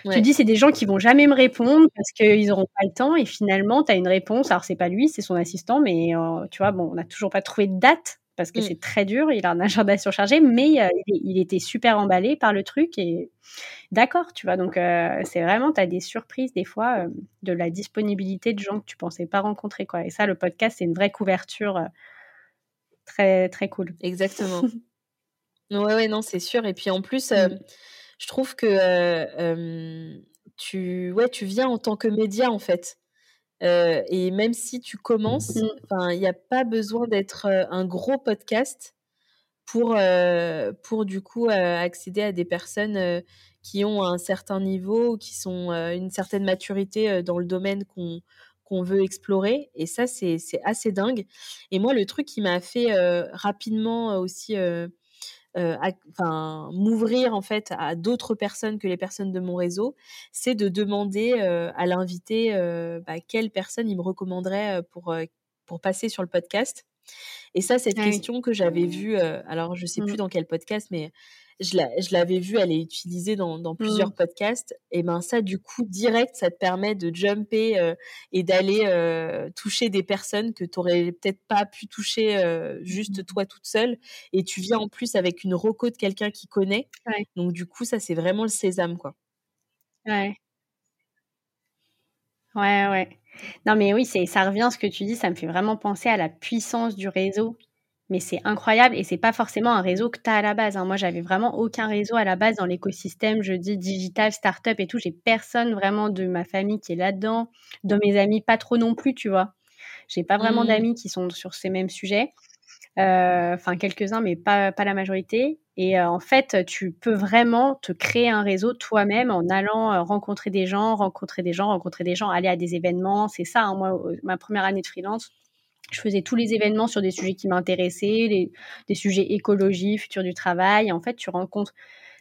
tu te dis, c'est des gens qui vont jamais me répondre parce qu'ils n'auront pas le temps. Et finalement, tu as une réponse. Alors, c'est pas lui, c'est son assistant, mais euh, tu vois, bon, on n'a toujours pas trouvé de date parce que mmh. c'est très dur, il a un agenda surchargé, mais euh, il, était super emballé par le truc et d'accord, tu vois. Donc euh, c'est vraiment, tu as des surprises des fois euh, de la disponibilité de gens que tu pensais pas rencontrer, quoi. Et ça, le podcast, c'est une vraie couverture très très cool. Exactement. ouais, ouais, non, c'est sûr. Et puis en plus, mmh. je trouve que tu, ouais, tu viens en tant que média en fait et même si tu commences, mmh. il n'y a pas besoin d'être un gros podcast pour, pour du coup accéder à des personnes qui ont un certain niveau, qui sont une certaine maturité dans le domaine qu'on qu'on veut explorer. Et ça, c'est assez dingue. Et moi, le truc qui m'a fait rapidement aussi enfin m'ouvrir en fait à d'autres personnes que les personnes de mon réseau, c'est de demander euh, à l'invité euh, bah, quelle personne il me recommanderait pour pour passer sur le podcast. Et ça, cette ah question que j'avais vue, alors je sais plus mmh. dans quel podcast, mais je l'avais vue, elle est utilisée dans, dans plusieurs mmh. podcasts. Et ben ça, du coup, direct, ça te permet de jumper euh, et d'aller euh, toucher des personnes que tu aurais peut-être pas pu toucher euh, juste mmh. toi toute seule. Et tu viens en plus avec une reco de quelqu'un qui connaît. Donc du coup, ça c'est vraiment le sésame, quoi. Ouais. Ouais, ouais. Non, mais oui, ça revient à ce que tu dis, ça me fait vraiment penser à la puissance du réseau mais c'est incroyable et c'est pas forcément un réseau que tu as à la base, hein. Moi, j'avais vraiment aucun réseau à la base dans l'écosystème, je dis digital, start-up et tout. J'ai personne vraiment de ma famille qui est là-dedans, de mes amis pas trop non plus, tu vois? J'ai pas vraiment mmh. d'amis qui sont sur ces mêmes sujets. Euh, enfin quelques-uns, mais pas pas la majorité et euh, en fait, tu peux vraiment te créer un réseau toi-même en allant, euh, rencontrer des gens, rencontrer des gens, rencontrer des gens, aller à des événements. C'est ça, hein, moi, ma première année de freelance je faisais tous les événements sur des sujets qui m'intéressaient, des sujets écologie, futur du travail. En fait, tu rencontres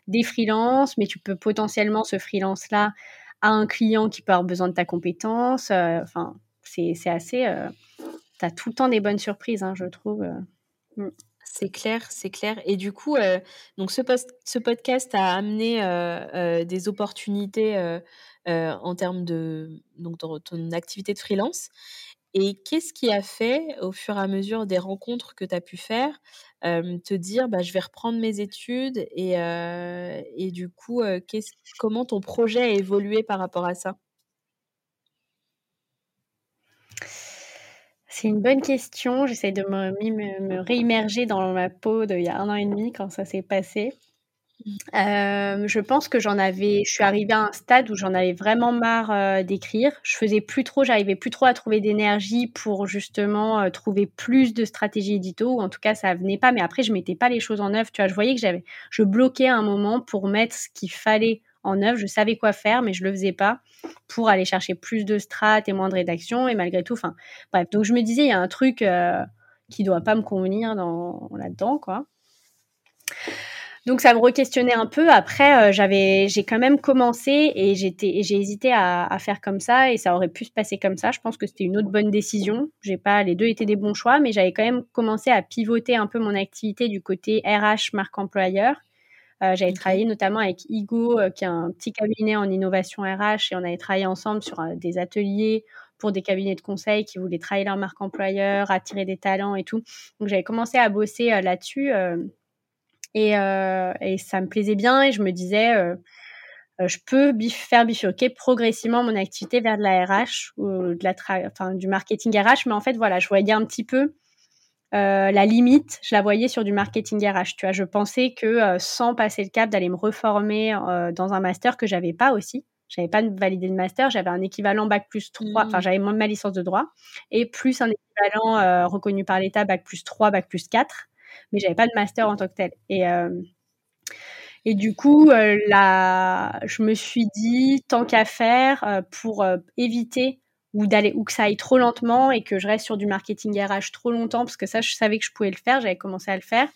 des freelances, mais tu peux potentiellement, ce freelance-là, à un client qui peut avoir besoin de ta compétence. Euh, enfin, c'est assez. Euh, tu as tout le temps des bonnes surprises, hein, je trouve. Euh. Mm. C'est clair, c'est clair. Et du coup, donc ce, ce, podcast a amené des opportunités en termes de donc, ton activité de freelance. Et qu'est-ce qui a fait, au fur et à mesure des rencontres que tu as pu faire, te dire bah, je vais reprendre mes études et, du coup, comment ton projet a évolué par rapport à ça? C'est une bonne question. J'essaie de me, me, me réimmerger dans ma peau d'il y a un an et demi quand ça s'est passé. Je pense que j'en avais je suis arrivée à un stade où j'en avais vraiment marre, d'écrire. Je faisais plus trop j'arrivais plus trop à trouver d'énergie pour justement, trouver plus de stratégies édito ou en tout cas ça venait pas, mais après je mettais pas les choses en œuvre, tu vois? Je voyais que j'avais je bloquais un moment pour mettre ce qu'il fallait en œuvre. Je savais quoi faire, mais je le faisais pas pour aller chercher plus de strates et moins de rédaction et malgré tout enfin bref, donc je me disais: «Il y a un truc, qui doit pas me convenir dans là-dedans, quoi». Donc ça me re-questionnait un peu. Après, euh, j'avais, j'ai quand même commencé et j'étais, j'ai hésité à, à, faire comme ça et ça aurait pu se passer comme ça. Je pense que c'était une autre bonne décision. J'ai pas, les deux étaient des bons choix, mais j'avais quand même commencé à pivoter un peu mon activité du côté RH marque employeur. Euh, j'avais travaillé notamment avec Igo, euh, qui est un petit cabinet en innovation RH, et on avait travaillé ensemble sur des ateliers pour des cabinets de conseil qui voulaient travailler leur marque employeur, attirer des talents et tout. Donc j'avais commencé à bosser là-dessus et, euh, et, ça me plaisait bien et je me disais, euh, euh je peux faire bifurquer progressivement mon activité vers de la RH ou de la enfin, du marketing RH. Mais en fait, voilà, je voyais un petit peu euh, la limite, je la voyais sur du marketing RH. Tu vois, je pensais que sans passer le cap d'aller me reformer dans un master que j'avais pas aussi, j'avais pas validé de master, j'avais un équivalent bac plus 3, enfin mmh. j'avais ma licence de droit et plus un équivalent reconnu par l'État bac plus 3, bac plus 4 mais j'avais pas de master en tant que tel. Et, euh, et du coup, euh, là, je me suis dit, tant qu'à faire, euh, pour éviter ou d'aller ou que ça aille trop lentement et que je reste sur du marketing RH trop longtemps, parce que ça, je savais que je pouvais le faire, j'avais commencé à le faire,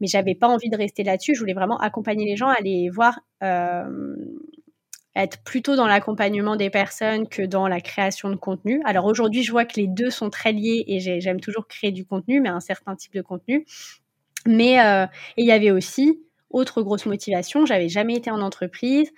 mais j'avais pas envie de rester là-dessus. Je voulais vraiment accompagner les gens, aller voir être plutôt dans l'accompagnement des personnes que dans la création de contenu. Alors aujourd'hui, je vois que les deux sont très liés et j'aime toujours créer du contenu, mais un certain type de contenu. Mais euh, il y avait aussi autre grosse motivation. J'avais jamais été en entreprise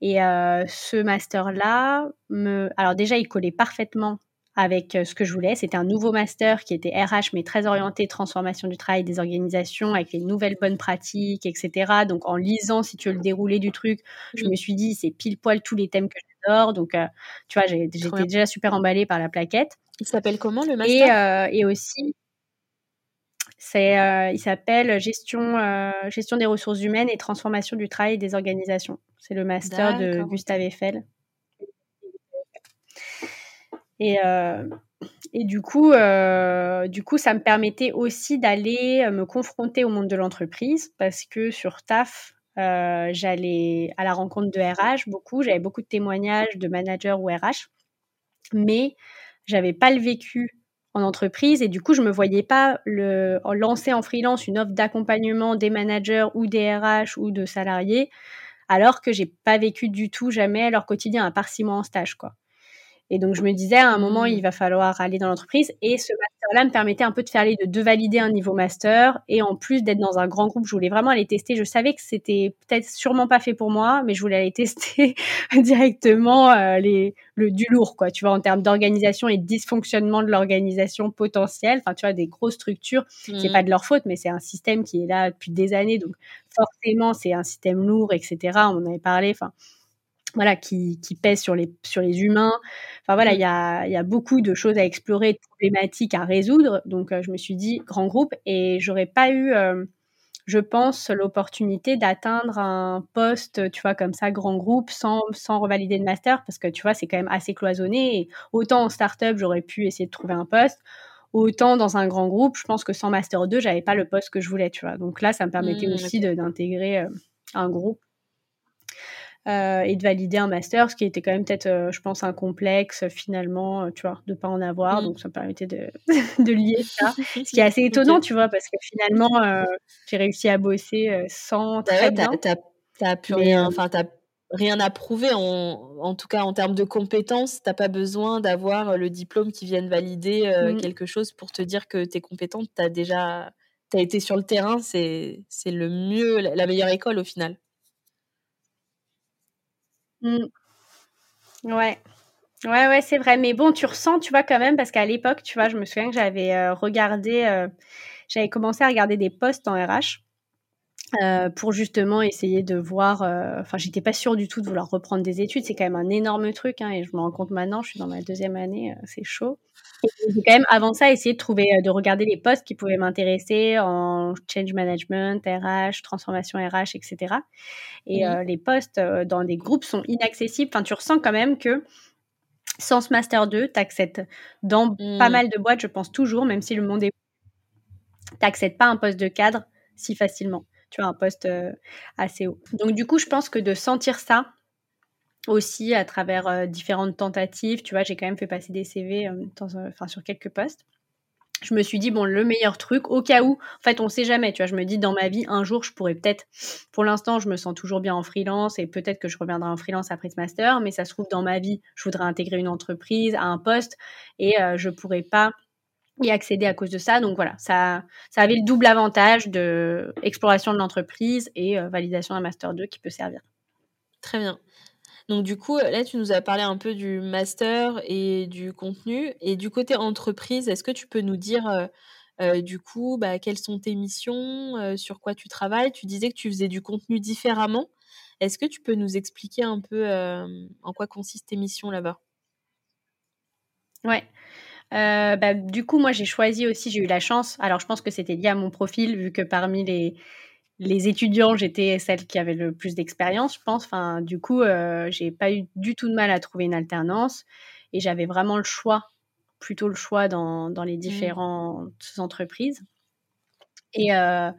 et euh, ce master-là me, alors déjà, il collait parfaitement avec euh, ce que je voulais. C'était un nouveau master qui était RH, mais très orienté transformation du travail des organisations, avec les nouvelles bonnes pratiques, etc. Donc, en lisant, si tu veux, le déroulé du truc, je me suis dit, c'est pile poil tous les thèmes que j'adore. Donc, euh, tu vois, j'étais déjà super emballée par la plaquette. Il s'appelle comment le master? et, euh, et aussi, c'est, il s'appelle gestion, gestion des ressources humaines et transformation du travail des organisations. C'est le master de Gustave Eiffel. Et, euh, et du coup, euh, du coup, ça me permettait aussi d'aller euh, me confronter au monde de l'entreprise parce que sur TAF, j'allais à la rencontre de RH beaucoup, j'avais beaucoup de témoignages de managers ou RH, mais j'avais pas le vécu en entreprise et du coup, je me voyais pas le, lancer en freelance une offre d'accompagnement des managers ou des RH ou de salariés alors que j'ai pas vécu du tout jamais leur quotidien à part six mois en stage, quoi. Et donc, je me disais, à un moment, il mmh. va falloir aller dans l'entreprise. Et ce master-là me permettait un peu de faire les deux, de valider un niveau master et en plus d'être dans un grand groupe. Je voulais vraiment aller tester. Je savais que c'était peut-être sûrement pas fait pour moi, mais je voulais aller tester directement euh, les, le, du lourd, quoi. Tu vois, en termes d'organisation et de dysfonctionnement de l'organisation potentielle. Enfin, tu vois, des grosses structures. C'est pas mmh. de leur faute, mais c'est un système qui est là depuis des années. Donc, forcément, c'est un système lourd, etc. On en avait parlé. Enfin, voilà, qui, qui pèse sur les, sur les humains. Enfin voilà, il y a, y a beaucoup de choses à explorer, de problématiques à résoudre. Donc euh, je me suis dit grand groupe et j'aurais pas eu, euh, je pense, l'opportunité d'atteindre un poste, tu vois, comme ça, grand groupe, sans, sans revalider de master, parce que tu vois, c'est quand même assez cloisonné. Et autant en start-up, j'aurais pu essayer de trouver un poste. Autant dans un grand groupe, je pense que sans Master 2, j'avais pas le poste que je voulais, tu vois. Donc là, ça me permettait mmh, aussi d'intégrer euh, un groupe euh, et de valider un master, ce qui était quand même peut-être, euh, je pense, un complexe finalement, euh, tu vois, de pas en avoir. Mmh. Donc ça me permettait de, de lier ça. ce qui est assez étonnant, tu vois, parce que finalement, j'ai réussi à bosser sans bah très bien. T'as plus rien, enfin, t'as rien à prouver, en, en, tout cas en termes de compétences. T'as pas besoin d'avoir le diplôme qui vienne valider mmh. quelque chose pour te dire que tu es compétente. T'as déjà, t'as été sur le terrain, c'est le mieux, la meilleure école au final. Mmh. Ouais. Ouais, ouais, c'est vrai. Mais bon, tu ressens, tu vois, quand même, parce qu'à l'époque, tu vois, je me souviens que j'avais euh, regardé, euh, j'avais commencé à regarder des postes en RH euh, pour justement essayer de voir. Enfin, j'étais pas sûre du tout de vouloir reprendre des études. C'est quand même un énorme truc, hein, et je me rends compte maintenant, je suis dans ma deuxième année, c'est chaud. J'ai quand même, avant ça, essayé de trouver, de regarder les postes qui pouvaient m'intéresser en change management, RH, transformation RH, etc. Et euh, les postes euh, dans des groupes sont inaccessibles. Enfin, tu ressens quand même que sans ce Master 2, tu acceptes dans pas mmh. mal de boîtes, je pense toujours, même si le monde est... Tu n'acceptes pas un poste de cadre si facilement. Tu as un poste euh, assez haut. Donc du coup, je pense que de sentir ça, aussi à travers euh, différentes tentatives. Tu vois, j'ai quand même fait passer des CV euh, enfin, sur quelques postes. je me suis dit, bon, le meilleur truc, au cas où, en fait, on sait jamais, tu vois, je me dis, dans ma vie, un jour, je pourrais peut-être, pour l'instant, je me sens toujours bien en freelance et peut-être que je reviendrai en freelance après ce master, mais ça se trouve, dans ma vie, je voudrais intégrer une entreprise à un poste et euh, je pourrais pas y accéder à cause de ça. Donc voilà, ça, ça avait le double avantage de exploration de l'entreprise et euh, validation d'un master 2 qui peut servir. Très bien. Donc du coup, là, tu nous as parlé un peu du master et du contenu. Et du côté entreprise, est-ce que tu peux nous dire, euh, euh, du coup, bah, quelles sont tes missions, euh, sur quoi tu travailles? Tu disais que tu faisais du contenu différemment. Est-ce que tu peux nous expliquer un peu en quoi consistent tes missions là-bas? Ouais. bah, du coup, moi, j'ai choisi aussi, j'ai eu la chance. Alors, je pense que c'était lié à mon profil, vu que parmi les, les étudiants, j'étais celle qui avait le plus d'expérience, je pense. Enfin, du coup, euh, j'ai pas eu du tout de mal à trouver une alternance et j'avais vraiment le choix, plutôt le choix dans, dans les mmh. différentes entreprises. Et euh,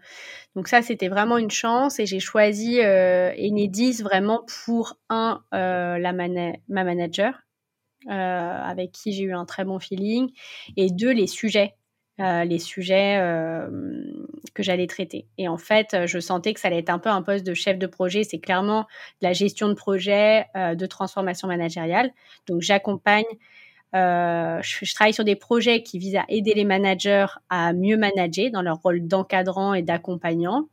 donc ça, c'était vraiment une chance et j'ai choisi euh, Enedis vraiment pour un euh, la ma manager avec qui j'ai eu un très bon feeling et deux les sujets euh, les sujets euh, que j'allais traiter. Et en fait, je sentais que ça allait être un peu un poste de chef de projet. C'est clairement la gestion de projet, euh, de transformation managériale. Donc, j'accompagne. Je, je, travaille sur des projets qui visent à aider les managers à mieux manager dans leur rôle d'encadrant et d'accompagnant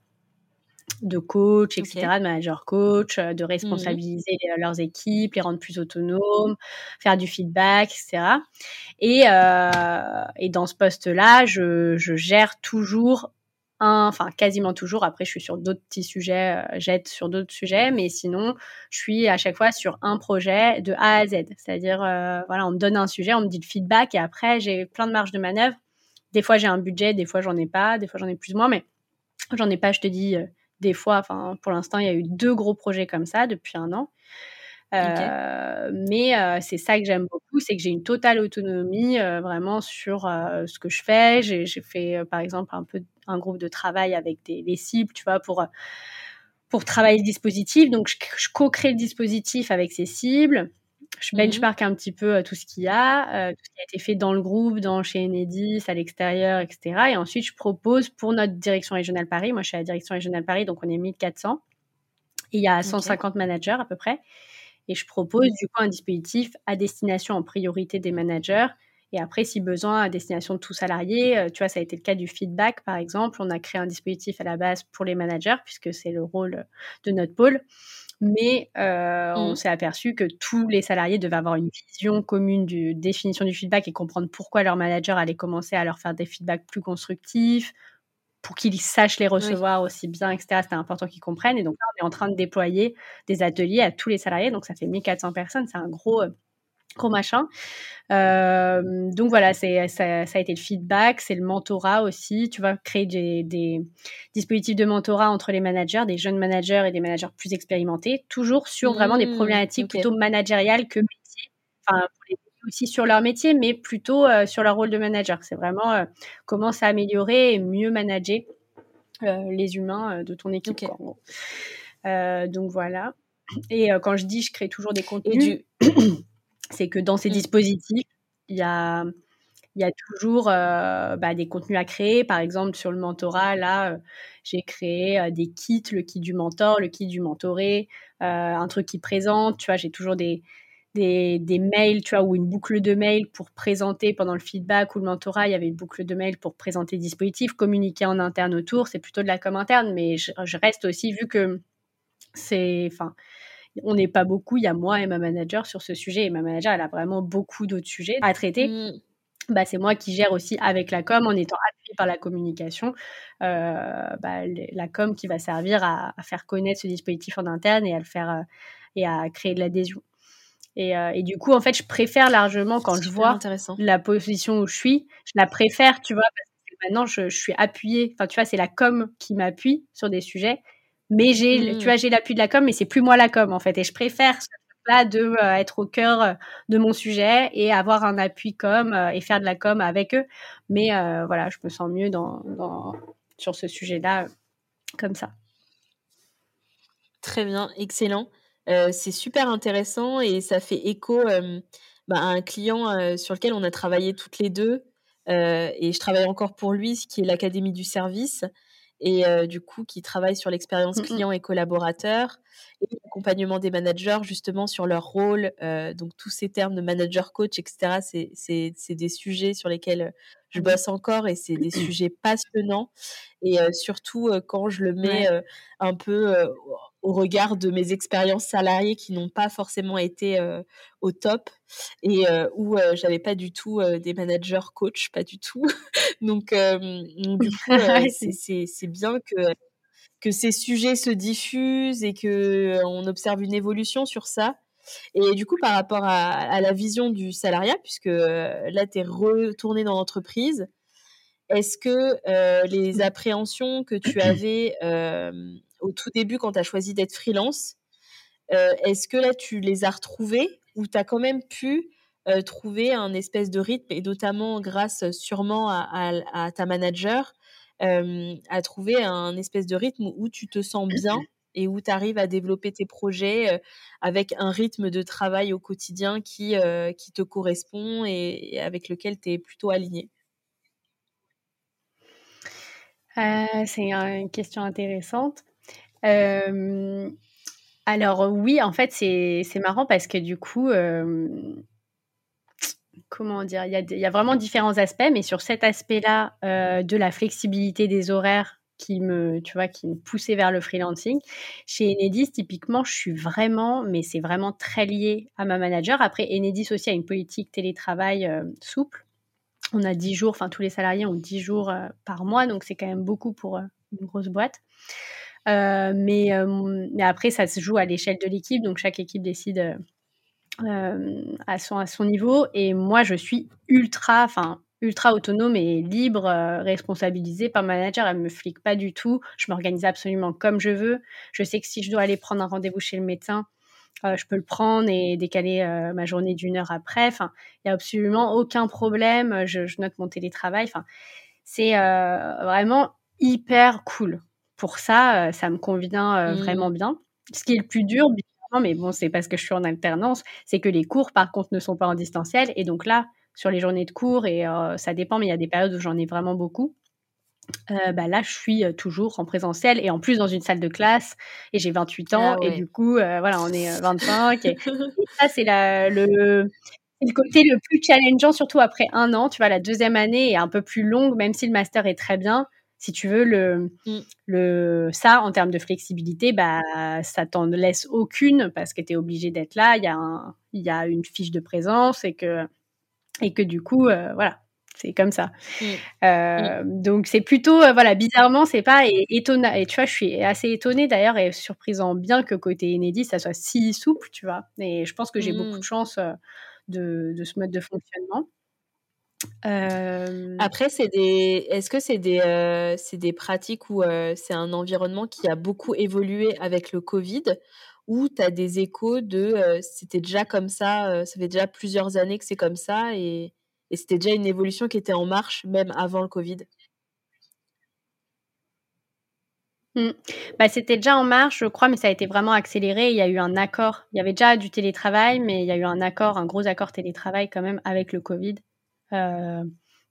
de coach, etc., de manager coach, de mmh responsabiliser leurs équipes, les rendre plus autonomes, faire du feedback, etc. Et, euh, et dans ce poste-là, je, je, gère toujours un, enfin quasiment toujours. Après, je suis sur d'autres petits sujets, euh, j'aide sur d'autres sujets, mais sinon, je suis à chaque fois sur un projet de A à Z. C'est-à-dire, euh, voilà, on me donne un sujet, on me dit le feedback, et après, j'ai plein de marge de manœuvre. Des fois, j'ai un budget, des fois, j'en ai pas, des fois, j'en ai plus ou moins, mais j'en ai pas, je te dis, des fois, enfin, pour l'instant, il y a eu deux gros projets comme ça depuis un an. Euh, mais euh, c'est ça que j'aime beaucoup, c'est que j'ai une totale autonomie euh, vraiment sur ce que je fais. J'ai fait par exemple un peu un groupe de travail avec des, les cibles, tu vois, pour pour travailler le dispositif. Donc je, je co-crée le dispositif avec ces cibles je mmh benchmark un petit peu tout ce qu'il y a, tout ce qui a été fait dans le groupe, dans chez Enedis, à l'extérieur, etc. Et ensuite, je propose pour notre direction régionale Paris, moi je suis à la direction régionale Paris, donc on est 1400, et il y a 150 managers à peu près. Et je propose du coup un dispositif à destination en priorité des managers. Et après, si besoin, à destination de tout salarié, tu vois, ça a été le cas du feedback, par exemple. On a créé un dispositif à la base pour les managers, puisque c'est le rôle de notre pôle mais euh, on mmh. s'est aperçu que tous les salariés devaient avoir une vision commune du définition du feedback et comprendre pourquoi leur manager allait commencer à leur faire des feedbacks plus constructifs pour qu'ils sachent les recevoir aussi bien, etc. C'était important qu'ils comprennent. Et donc là, on est en train de déployer des ateliers à tous les salariés. Donc ça fait 1400 personnes. C'est un gros, euh, gros machin. Euh, donc voilà, c'est ça, ça, a été le feedback, c'est le mentorat aussi. Tu vas créer des, des, dispositifs de mentorat entre les managers, des jeunes managers et des managers plus expérimentés, toujours sur vraiment des mmh, problématiques plutôt managériales que métier. Enfin, aussi sur leur métier, mais plutôt euh, sur leur rôle de manager. C'est vraiment euh, comment s'améliorer et mieux manager les humains de ton équipe. donc voilà. Et quand je dis je crée toujours des contenus. C'est que dans ces mmh. dispositifs, il y a, il y a toujours euh, bah, des contenus à créer. Par exemple, sur le mentorat, là, euh, j'ai créé euh, des kits, le kit du mentor, le kit du mentoré, un truc qui présente. Tu vois, j'ai toujours des, des, des, mails, tu vois, ou une boucle de mails pour présenter pendant le feedback ou le mentorat. Il y avait une boucle de mails pour présenter le dispositif, communiquer en interne autour. C'est plutôt de la com interne, mais je, je reste aussi, vu que c'est, enfin, on n'est pas beaucoup, il y a moi et ma manager sur ce sujet, et ma manager, elle a vraiment beaucoup d'autres sujets à traiter. Mm. Bah, c'est moi qui gère aussi avec la com en étant appuyée par la communication, euh, bah, la com qui va servir à, faire connaître ce dispositif en interne et à le faire euh, et à créer de l'adhésion. Et, euh, et, du coup, en fait, je préfère largement quand je vois la position où je suis, je la préfère, tu vois, parce que maintenant je, je suis appuyée. Enfin, tu vois, c'est la com qui m'appuie sur des sujets mais j'ai, tu mmh. vois, j'ai l'appui de la com, mais c'est plus moi la com en fait. Et je préfère ce là de euh, être au cœur euh, de mon sujet et avoir un appui com euh, et faire de la com avec eux. Mais voilà, je me sens mieux dans, dans sur ce sujet-là comme ça. Très bien, excellent. c'est super intéressant et ça fait écho bah, à un client sur lequel on a travaillé toutes les deux et je travaille encore pour lui, ce qui est l'Académie du service et du coup qui travaille sur l'expérience mmh client et collaborateur et l'accompagnement des managers justement sur leur rôle. donc tous ces termes de manager, coach, etc. C'est des sujets sur lesquels je mmh bosse encore et c'est des sujets passionnants. Et surtout quand je le mets un peu au regard de mes expériences salariées qui n'ont pas forcément été au top et où j'avais pas du tout des managers coach, pas du tout. donc, du coup, c'est bien que que ces sujets se diffusent et que on observe une évolution sur ça. Et du coup, par rapport à, à la vision du salariat, puisque là, tu es retourné dans l'entreprise, est-ce que les mmh. appréhensions que tu avais au tout début quand tu as choisi d'être freelance, est-ce que là tu les as retrouvées ou tu as quand même pu trouver un espèce de rythme et notamment grâce sûrement à, ta manager, à trouver un espèce de rythme où tu te sens bien et où tu arrives à développer tes projets avec un rythme de travail au quotidien qui, qui te correspond et avec lequel tu es plutôt aligné? Euh, c'est une question intéressante. Alors oui, en fait, c'est marrant parce que du coup, comment dire? Il y y a vraiment différents aspects, mais sur cet aspect-là, de la flexibilité des horaires qui me tu vois, qui me poussait vers le freelancing. Chez Enedis, typiquement, je suis vraiment mais c'est vraiment très lié à ma manager. Après, Enedis aussi a une politique télétravail, souple on a 10 jours, enfin tous les salariés ont 10 jours euh, par mois, donc c'est quand même beaucoup pour euh, une grosse boîte. Euh, mais, mais, après, ça se joue à l'échelle de l'équipe, donc chaque équipe décide à, son, à son niveau. Et moi, je suis ultra, enfin ultra autonome et libre, responsabilisée par ma manager. Elle me flique pas du tout. Je m'organise absolument comme je veux. Je sais que si je dois aller prendre un rendez-vous chez le médecin, euh, je peux le prendre et décaler euh, ma journée d'une heure après. Enfin, il y a absolument aucun problème. Je, note mon télétravail. Enfin, c'est euh, vraiment hyper cool. Pour ça, ça me convient mmh. vraiment bien. Ce qui est le plus dur, mais bon, c'est parce que je suis en alternance, c'est que les cours, par contre, ne sont pas en distanciel. Et donc là, sur les journées de cours, et ça dépend, mais il y a des périodes où j'en ai vraiment beaucoup. Euh, bah, là, je suis toujours en présentiel et en plus dans une salle de classe et j'ai 28 ans ah et du coup, voilà, on est 25 et, ça, c'est le, le côté le plus challengeant, surtout après un an. Tu vois, la deuxième année est un peu plus longue, même si le master est très bien. Si tu veux, le, mmh. le, ça, en termes de flexibilité, bah, ça t'en laisse aucune parce que tu es obligé d'être là. Il y, a y a une fiche de présence et que, et que du coup, voilà, c'est comme ça. Mmh. Euh, mmh. Donc c'est plutôt, euh, voilà, bizarrement, c'est pas étonnant. Et tu vois, je suis assez étonnée d'ailleurs et surprise en bien que côté Enedis, ça soit si souple, tu vois. Et je pense que j'ai beaucoup de chance euh, de, de, ce mode de fonctionnement. Après, c'est des. Est-ce que c'est des, c'est des pratiques où c'est un environnement qui a beaucoup évolué avec le Covid, ou tu as des échos de c'était déjà comme ça, ça fait déjà plusieurs années que c'est comme ça et et c'était déjà une évolution qui était en marche, même avant le Covid? Mmh. Bah, c'était déjà en marche, je crois, mais ça a été vraiment accéléré. Il y a eu un accord. Il y avait déjà du télétravail, mais il y a eu un accord, un gros accord télétravail quand même avec le Covid. Euh,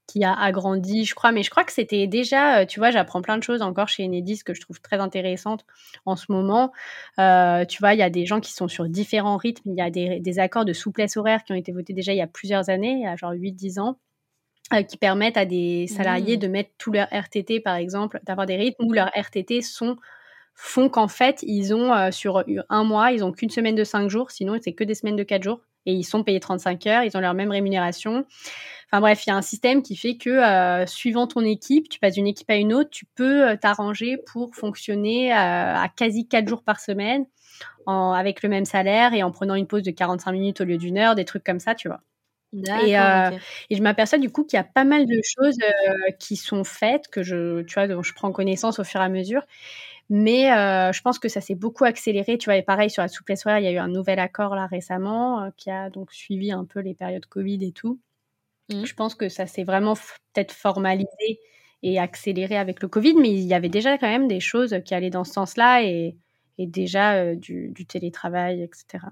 qui a agrandi, je crois. Mais je crois que c'était déjà, euh, tu vois, j'apprends plein de choses encore chez Enedis que je trouve très intéressantes en ce moment. Euh, tu vois, il y a des gens qui sont sur différents rythmes. Il y a des, accords de souplesse horaire qui ont été votés déjà il y a plusieurs années, il y a genre 8-10 ans. Euh, qui permettent à des salariés mmh. de mettre tout leur RTT, par exemple, d'avoir des rythmes où leurs RTT sont font qu'en fait, ils ont sur un mois, ils ont qu'une semaine de 5 jours, sinon c'est que des semaines de 4 jours et ils sont payés 35 heures, ils ont leur même rémunération. Enfin bref, il y a un système qui fait que euh, suivant ton équipe, tu passes d'une équipe à une autre, tu peux euh, t'arranger pour fonctionner euh, à quasi 4 jours par semaine avec le même salaire et en prenant une pause de 45 minutes au lieu d'une heure, des trucs comme ça, tu vois. Et, et, je m'aperçois du coup qu'il y a pas mal de choses qui sont faites, que je, tu vois, dont je prends connaissance au fur et à mesure. Mais euh, je pense que ça s'est beaucoup accéléré. Tu vois, et pareil sur la souplesse horaire, il y a eu un nouvel accord là récemment qui a donc suivi un peu les périodes Covid et tout. Mmh. Je pense que ça s'est vraiment peut-être formalisé et accéléré avec le Covid, mais il y avait déjà quand même des choses qui allaient dans ce sens-là et, et déjà euh, du, du, télétravail, etc.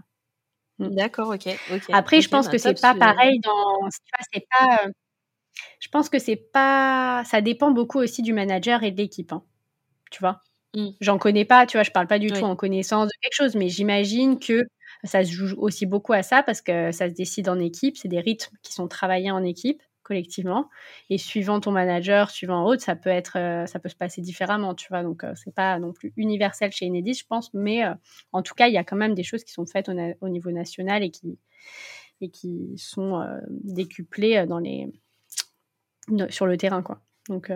Mmh. D'accord, ok. Après, je pense bah, que c'est pas pareil dans. C'est pas Je pense que c'est pas ça dépend beaucoup aussi du manager et de l'équipe, hein, tu vois? Mmh. J'en connais pas, tu vois? Je parle pas du tout en connaissance de quelque chose, mais j'imagine que ça se joue aussi beaucoup à ça parce que ça se décide en équipe. C'est des rythmes qui sont travaillés en équipe, collectivement et suivant ton manager, suivant autre, ça peut être, heu, ça peut se passer différemment, tu vois? Donc heu, c'est pas non plus universel chez Enedis, je pense, mais heu, en tout cas, il y a quand même des choses qui sont faites au niveau national et qui et qui sont, décuplées, dans les sur le terrain, quoi. Donc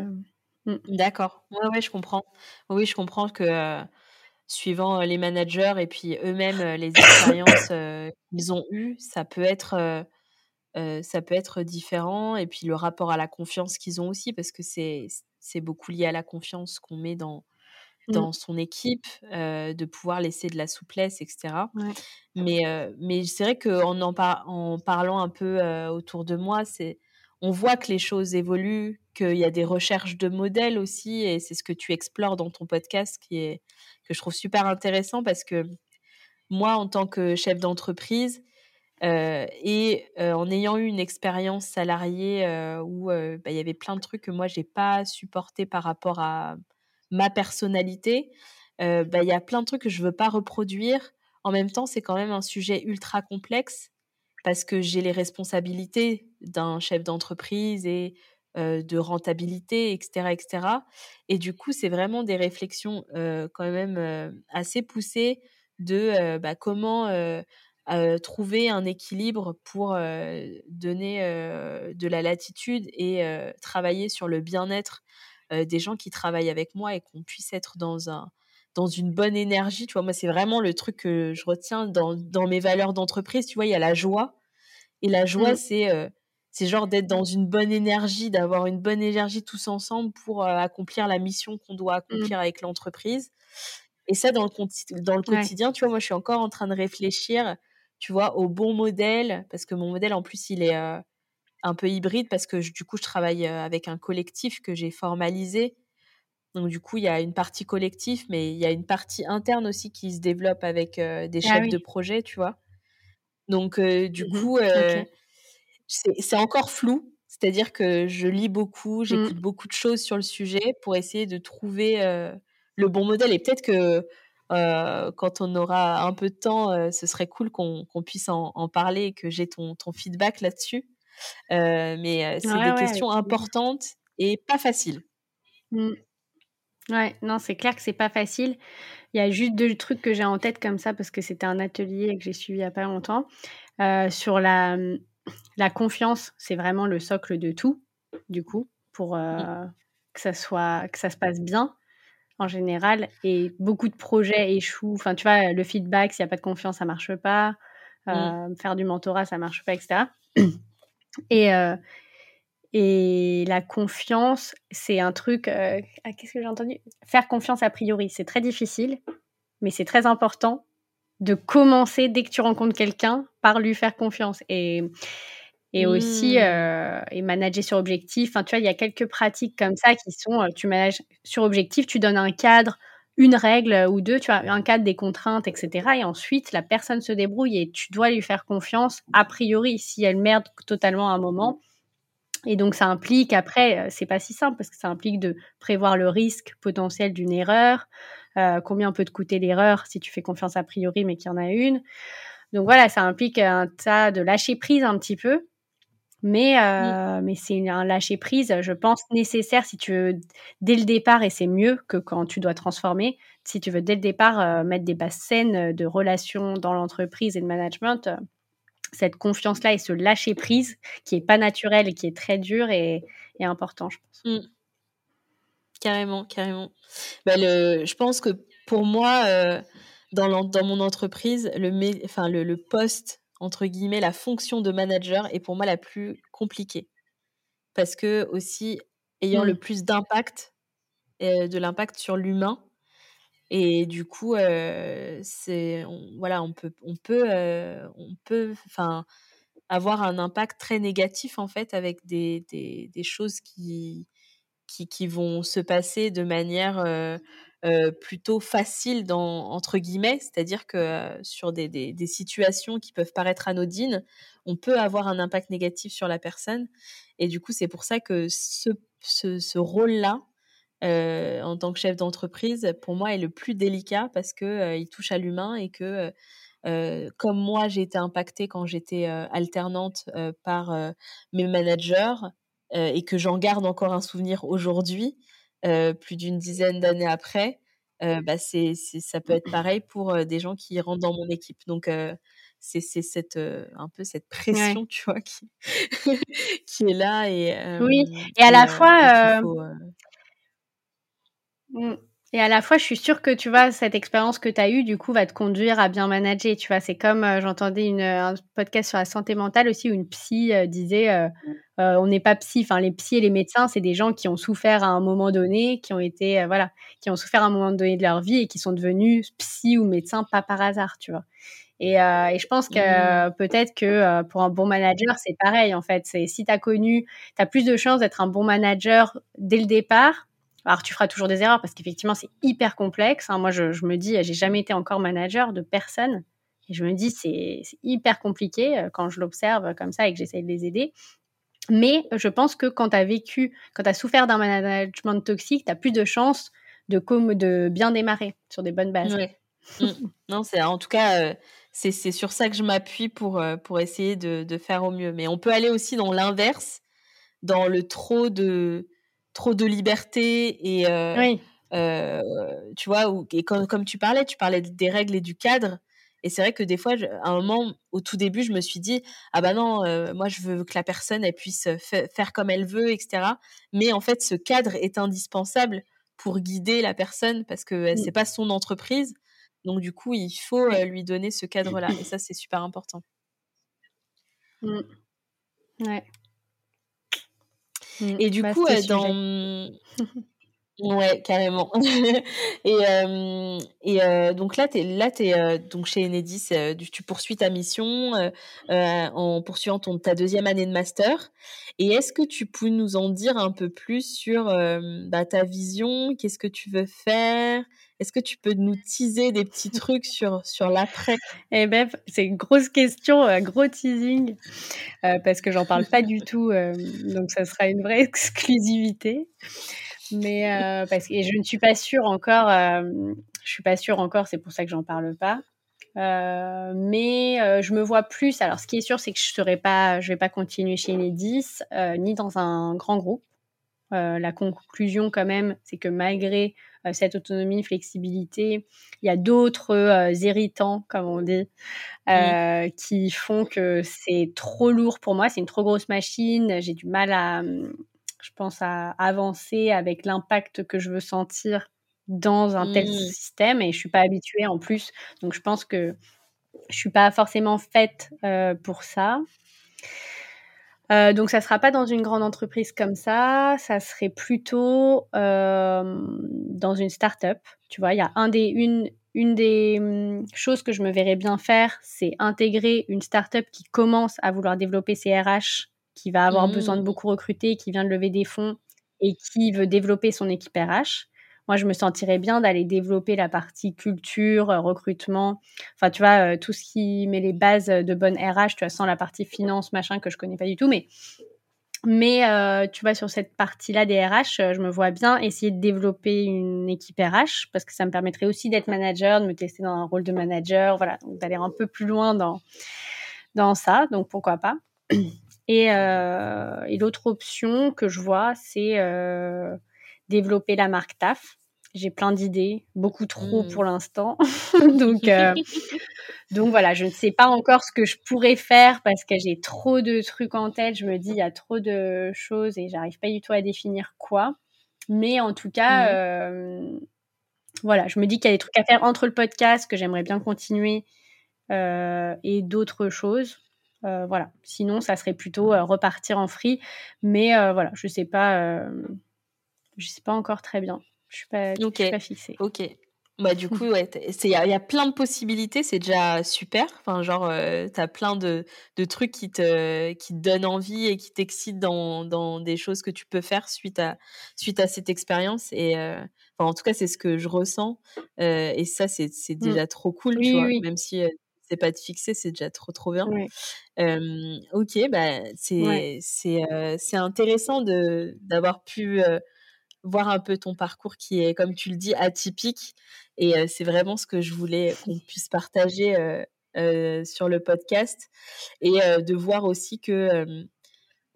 mmh. D'accord. Ouais, ouais, je comprends. Oui, je comprends que, suivant, les managers et puis eux-mêmes, les expériences, qu'ils ont eues, ça peut être, ça peut être différent et puis le rapport à la confiance qu'ils ont aussi parce que c'est c'est beaucoup lié à la confiance qu'on met dans Mmh. dans son équipe, de pouvoir laisser de la souplesse et cetera. Ouais. Mais mais c'est vrai qu'en en par en parlant un peu, autour de moi, c'est on voit que les choses évoluent, qu'il y a des recherches de modèles aussi et c'est ce que tu explores dans ton podcast qui est que je trouve super intéressant parce que moi, en tant que chef d'entreprise, heu et heu, en ayant eu une expérience salariée, heu, où, bah, il y avait plein de trucs que moi j'ai pas supporté par rapport à ma personnalité, bah, il y a plein de trucs que je veux pas reproduire. En même temps, c'est quand même un sujet ultra complexe parce que j'ai les responsabilités d'un chef d'entreprise et de rentabilité et cetera et du coup, c'est vraiment des réflexions, quand même, assez poussées de, bah, comment, trouver un équilibre pour, donner, de la latitude et travailler sur le bien-être, des gens qui travaillent avec moi et qu'on puisse être dans un dans une bonne énergie, tu vois? Moi, c'est vraiment le truc que je retiens dans dans mes valeurs d'entreprise, tu vois? Il y a la joie et la joie, Mmh. c'est, heu, c'est genre d'être dans une bonne énergie, d'avoir une bonne énergie tous ensemble pour, heu, accomplir la mission qu'on doit Mmh. accomplir avec l'entreprise et ça dans le conti dans le Ouais. quotidien, tu vois? Moi, je suis encore en train de réfléchir, tu vois, au bon modèle parce que mon modèle, en plus, il est, heu, un peu hybride parce que du coup, je travaille, avec un collectif que j'ai formalisé. Donc du coup, il y a une partie collectif, mais il y a une partie interne aussi qui se développe avec, heu, des Ah chefs de projet, tu vois? Donc heu, du Mmh coup, OK. c'est encore flou. C'est-à-dire que je lis beaucoup, j'écoute Mmh. beaucoup de choses sur le sujet pour essayer de trouver, le bon modèle et peut-être que, quand on aura un peu de temps, ce serait cool qu'on puisse en en parler et que j'ai ton ton feedback là-dessus. Mais c'est Ouais, des ouais, questions importantes et pas faciles. Mmh. Ouais, non, c'est clair que c'est pas facile. Il y a juste 2 trucs que j'ai en tête comme ça parce que c'était un atelier que j'ai suivi il y a pas longtemps. Heu, sur la, la confiance, c'est vraiment le socle de tout, du coup, pour, heu, que ça soit que ça se passe bien, en général et beaucoup de projets échouent. Enfin, tu vois, le feedback, s'il y a pas de confiance, ça marche pas. Heu, faire du mentorat, ça marche pas et cetera et et la confiance, c'est un truc, heu ah, qu'est-ce que j'ai entendu? Faire confiance a priori, c'est très difficile, mais c'est très important de commencer dès que tu rencontres quelqu'un par lui faire confiance et et aussi, Mmh. heu et manager sur objectif. Enfin, tu vois, il y a quelques pratiques comme ça qui sont, heu, tu manages sur objectif, tu donnes un cadre, une règle, ou 2, tu vois? Un cadre, des contraintes et cetera et ensuite la personne se débrouille et tu dois lui faire confiance a priori. Si elle merde totalement à un moment et donc ça implique après, heu, c'est pas si simple parce que ça implique de prévoir le risque potentiel d'une erreur, heu, combien peut te coûter l'erreur si tu fais confiance a priori mais qu'il y en a une. Donc voilà, ça implique un tas de lâcher prise un petit peu, mais heu, mais c'est un lâcher prise, je pense nécessaire si tu veux dès le départ et c'est mieux que quand tu dois transformer. Si tu veux dès le départ, heu, mettre des bases saines, de relations dans l'entreprise et de management, cette confiance-là et ce lâcher prise qui est pas naturel et qui est très dur est important, je pense. Mmh. Carrément, carrément. Bah, le je pense que pour moi, heu, dans mon entreprise, le enfin le le poste entre guillemets, «la fonction de manager» est pour moi la plus compliquée. Parce qu'aussi ayant le Mmh. plus d'impact, heu, de l'impact sur l'humain et du coup, c'est on voilà, on peut on peut, on peut enfin avoir un impact très négatif en fait avec des des des choses qui qui qui vont se passer de manière, plutôt facile dans entre guillemets, c'est-à-dire que sur des, des, des, situations qui peuvent paraître anodines, on peut avoir un impact négatif sur la personne. Et du coup, c'est pour ça que ce, ce, ce rôle-là, euh, en tant que chef d'entreprise, pour moi, est le plus délicat parce que euh, il touche à l'humain et que, euh, comme moi, j'ai été impactée quand j'étais alternante par mes managers et que j'en garde encore un souvenir aujourd'hui, plus d'une dizaine d'années après, bah c'est, ça peut être pareil pour des gens qui rentrent dans mon équipe. Donc, c'est, cette, un peu cette pression, tu vois, qui, qui est là. Et, oui, et à la fois, Mmh. Et à la fois, je suis sûre que, tu vois, cette expérience que tu as eue, du coup, va te conduire à bien manager. Tu vois, c'est comme euh, j'entendais une, un podcast sur la santé mentale aussi où une psy euh, disait euh, on n'est pas psy. Enfin, les psys et les médecins, c'est des gens qui ont souffert à un moment donné, qui ont été, voilà, qui ont souffert à un moment donné de leur vie et qui sont devenus psy ou médecins pas par hasard, tu vois. Et, et je pense que mmh. peut-être que pour un bon manager, c'est pareil, en fait. C'est si tu as connu, tu as plus de chances d'être un bon manager dès le départ alors, tu feras toujours des erreurs parce qu'effectivement, c'est hyper complexe. Hein. Moi, je, me dis, j'ai jamais été encore manager de personne. Et je me dis, c'est hyper compliqué euh, quand je l'observe comme ça et que j'essaie de les aider. Mais je pense que quand tu as vécu, quand tu as souffert d'un management toxique, tu as plus de chances de, de bien démarrer sur des bonnes bases. Mmh. Non, c'est en tout cas, euh, c'est sur ça que je m'appuie pour, euh, pour essayer de, de, faire au mieux. Mais on peut aller aussi dans l'inverse, dans le trop de, trop de liberté et euh, euh, tu vois ou, et comme, comme tu parlais tu parlais des règles et du cadre. Et c'est vrai que des fois à un moment au tout début je me suis dit ah bah non euh, moi je veux que la personne elle puisse faire comme elle veut etc mais en fait ce cadre est indispensable pour guider la personne parce que mmh. c'est pas son entreprise. Donc du coup il faut lui donner ce cadre là et ça c'est super important. Mmh. ouais Mmh. Et du coup, dans. Ouais, carrément. et et donc là, tu es, là, es, donc chez Enedis, tu poursuis ta mission en poursuivant ton, ta deuxième année de master. Et est-ce que tu peux nous en dire un peu plus sur bah, ta vision? Qu'est-ce que tu veux faire? Est-ce que tu peux nous teaser des petits trucs sur, sur l'après? Eh ben, c'est une grosse question, un gros teasing, parce que j'en parle pas du tout, donc ça sera une vraie exclusivité. Mais euh, parce que je ne suis pas sûre encore. Euh, je suis pas sûre encore. C'est pour ça que j'en parle pas. Euh, mais je me vois plus. Alors, ce qui est sûr, c'est que je serai pas, je vais pas continuer chez Enedis ni dans un grand groupe. la conclusion, quand même, c'est que malgré cette autonomie, flexibilité, il y a d'autres irritants, comme on dit, qui font que c'est trop lourd pour moi. C'est une trop grosse machine. J'ai du mal à, je pense, à avancer avec l'impact que je veux sentir dans un tel mmh. système et je suis pas habituée en plus. Donc je pense que je suis pas forcément faite euh, pour ça. Euh, donc ça sera pas dans une grande entreprise comme ça, ça serait plutôt euh, dans une start-up. Tu vois, il y a un des, une, une des hum, choses que je me verrais bien faire, c'est intégrer une start-up qui commence à vouloir développer ses RH qui va avoir besoin de mmh. beaucoup recruter, qui vient de lever des fonds et qui veut développer son équipe RH. Moi, je me sentirais bien d'aller développer la partie culture, euh, recrutement, enfin, tu vois, euh, tout ce qui met les bases de bonne RH, tu vois, sans la partie finance, machin, que je connais pas du tout, mais mais euh, tu vois, sur cette partie-là des RH, je me vois bien essayer de développer une équipe RH parce que ça me permettrait aussi d'être manager, de me tester dans un rôle de manager, voilà, donc d'aller un peu plus loin dans, dans ça. Donc pourquoi pas. Et, euh, et l'autre option que je vois, c'est euh, développer la marque TAF. J'ai plein d'idées, beaucoup trop mmh. pour l'instant. donc, euh, donc voilà, je ne sais pas encore ce que je pourrais faire parce que j'ai trop de trucs en tête. Je me dis, il y a trop de choses et j'arrive pas du tout à définir quoi. Mais en tout cas, mmh. voilà, je me dis qu'il y a des trucs à faire entre le podcast que j'aimerais bien continuer et d'autres choses. Euh, voilà. Sinon, ça serait plutôt euh, repartir en free. Mais euh, voilà, je sais pas, je sais pas encore très bien. Je suis pas, suis pas fixée. Ok. Bah, du coup, ouais, il y a y a plein de possibilités, c'est déjà super. Enfin, genre, heu, tu as plein de de trucs qui te qui te donnent envie et qui t'excitent dans dans des choses que tu peux faire suite à suite à cette expérience et enfin, en tout cas, c'est ce que je ressens, et ça, c'est c'est Mmh. déjà trop cool, tu Oui, vois? oui. Même si, c'est pas de fixer, c'est déjà trop, trop bien. Ouais. OK, bah, Ouais. c'est intéressant de d'avoir pu, voir un peu ton parcours qui est, comme tu le dis, atypique et c'est vraiment ce que je voulais qu'on puisse partager, sur le podcast et de voir aussi que,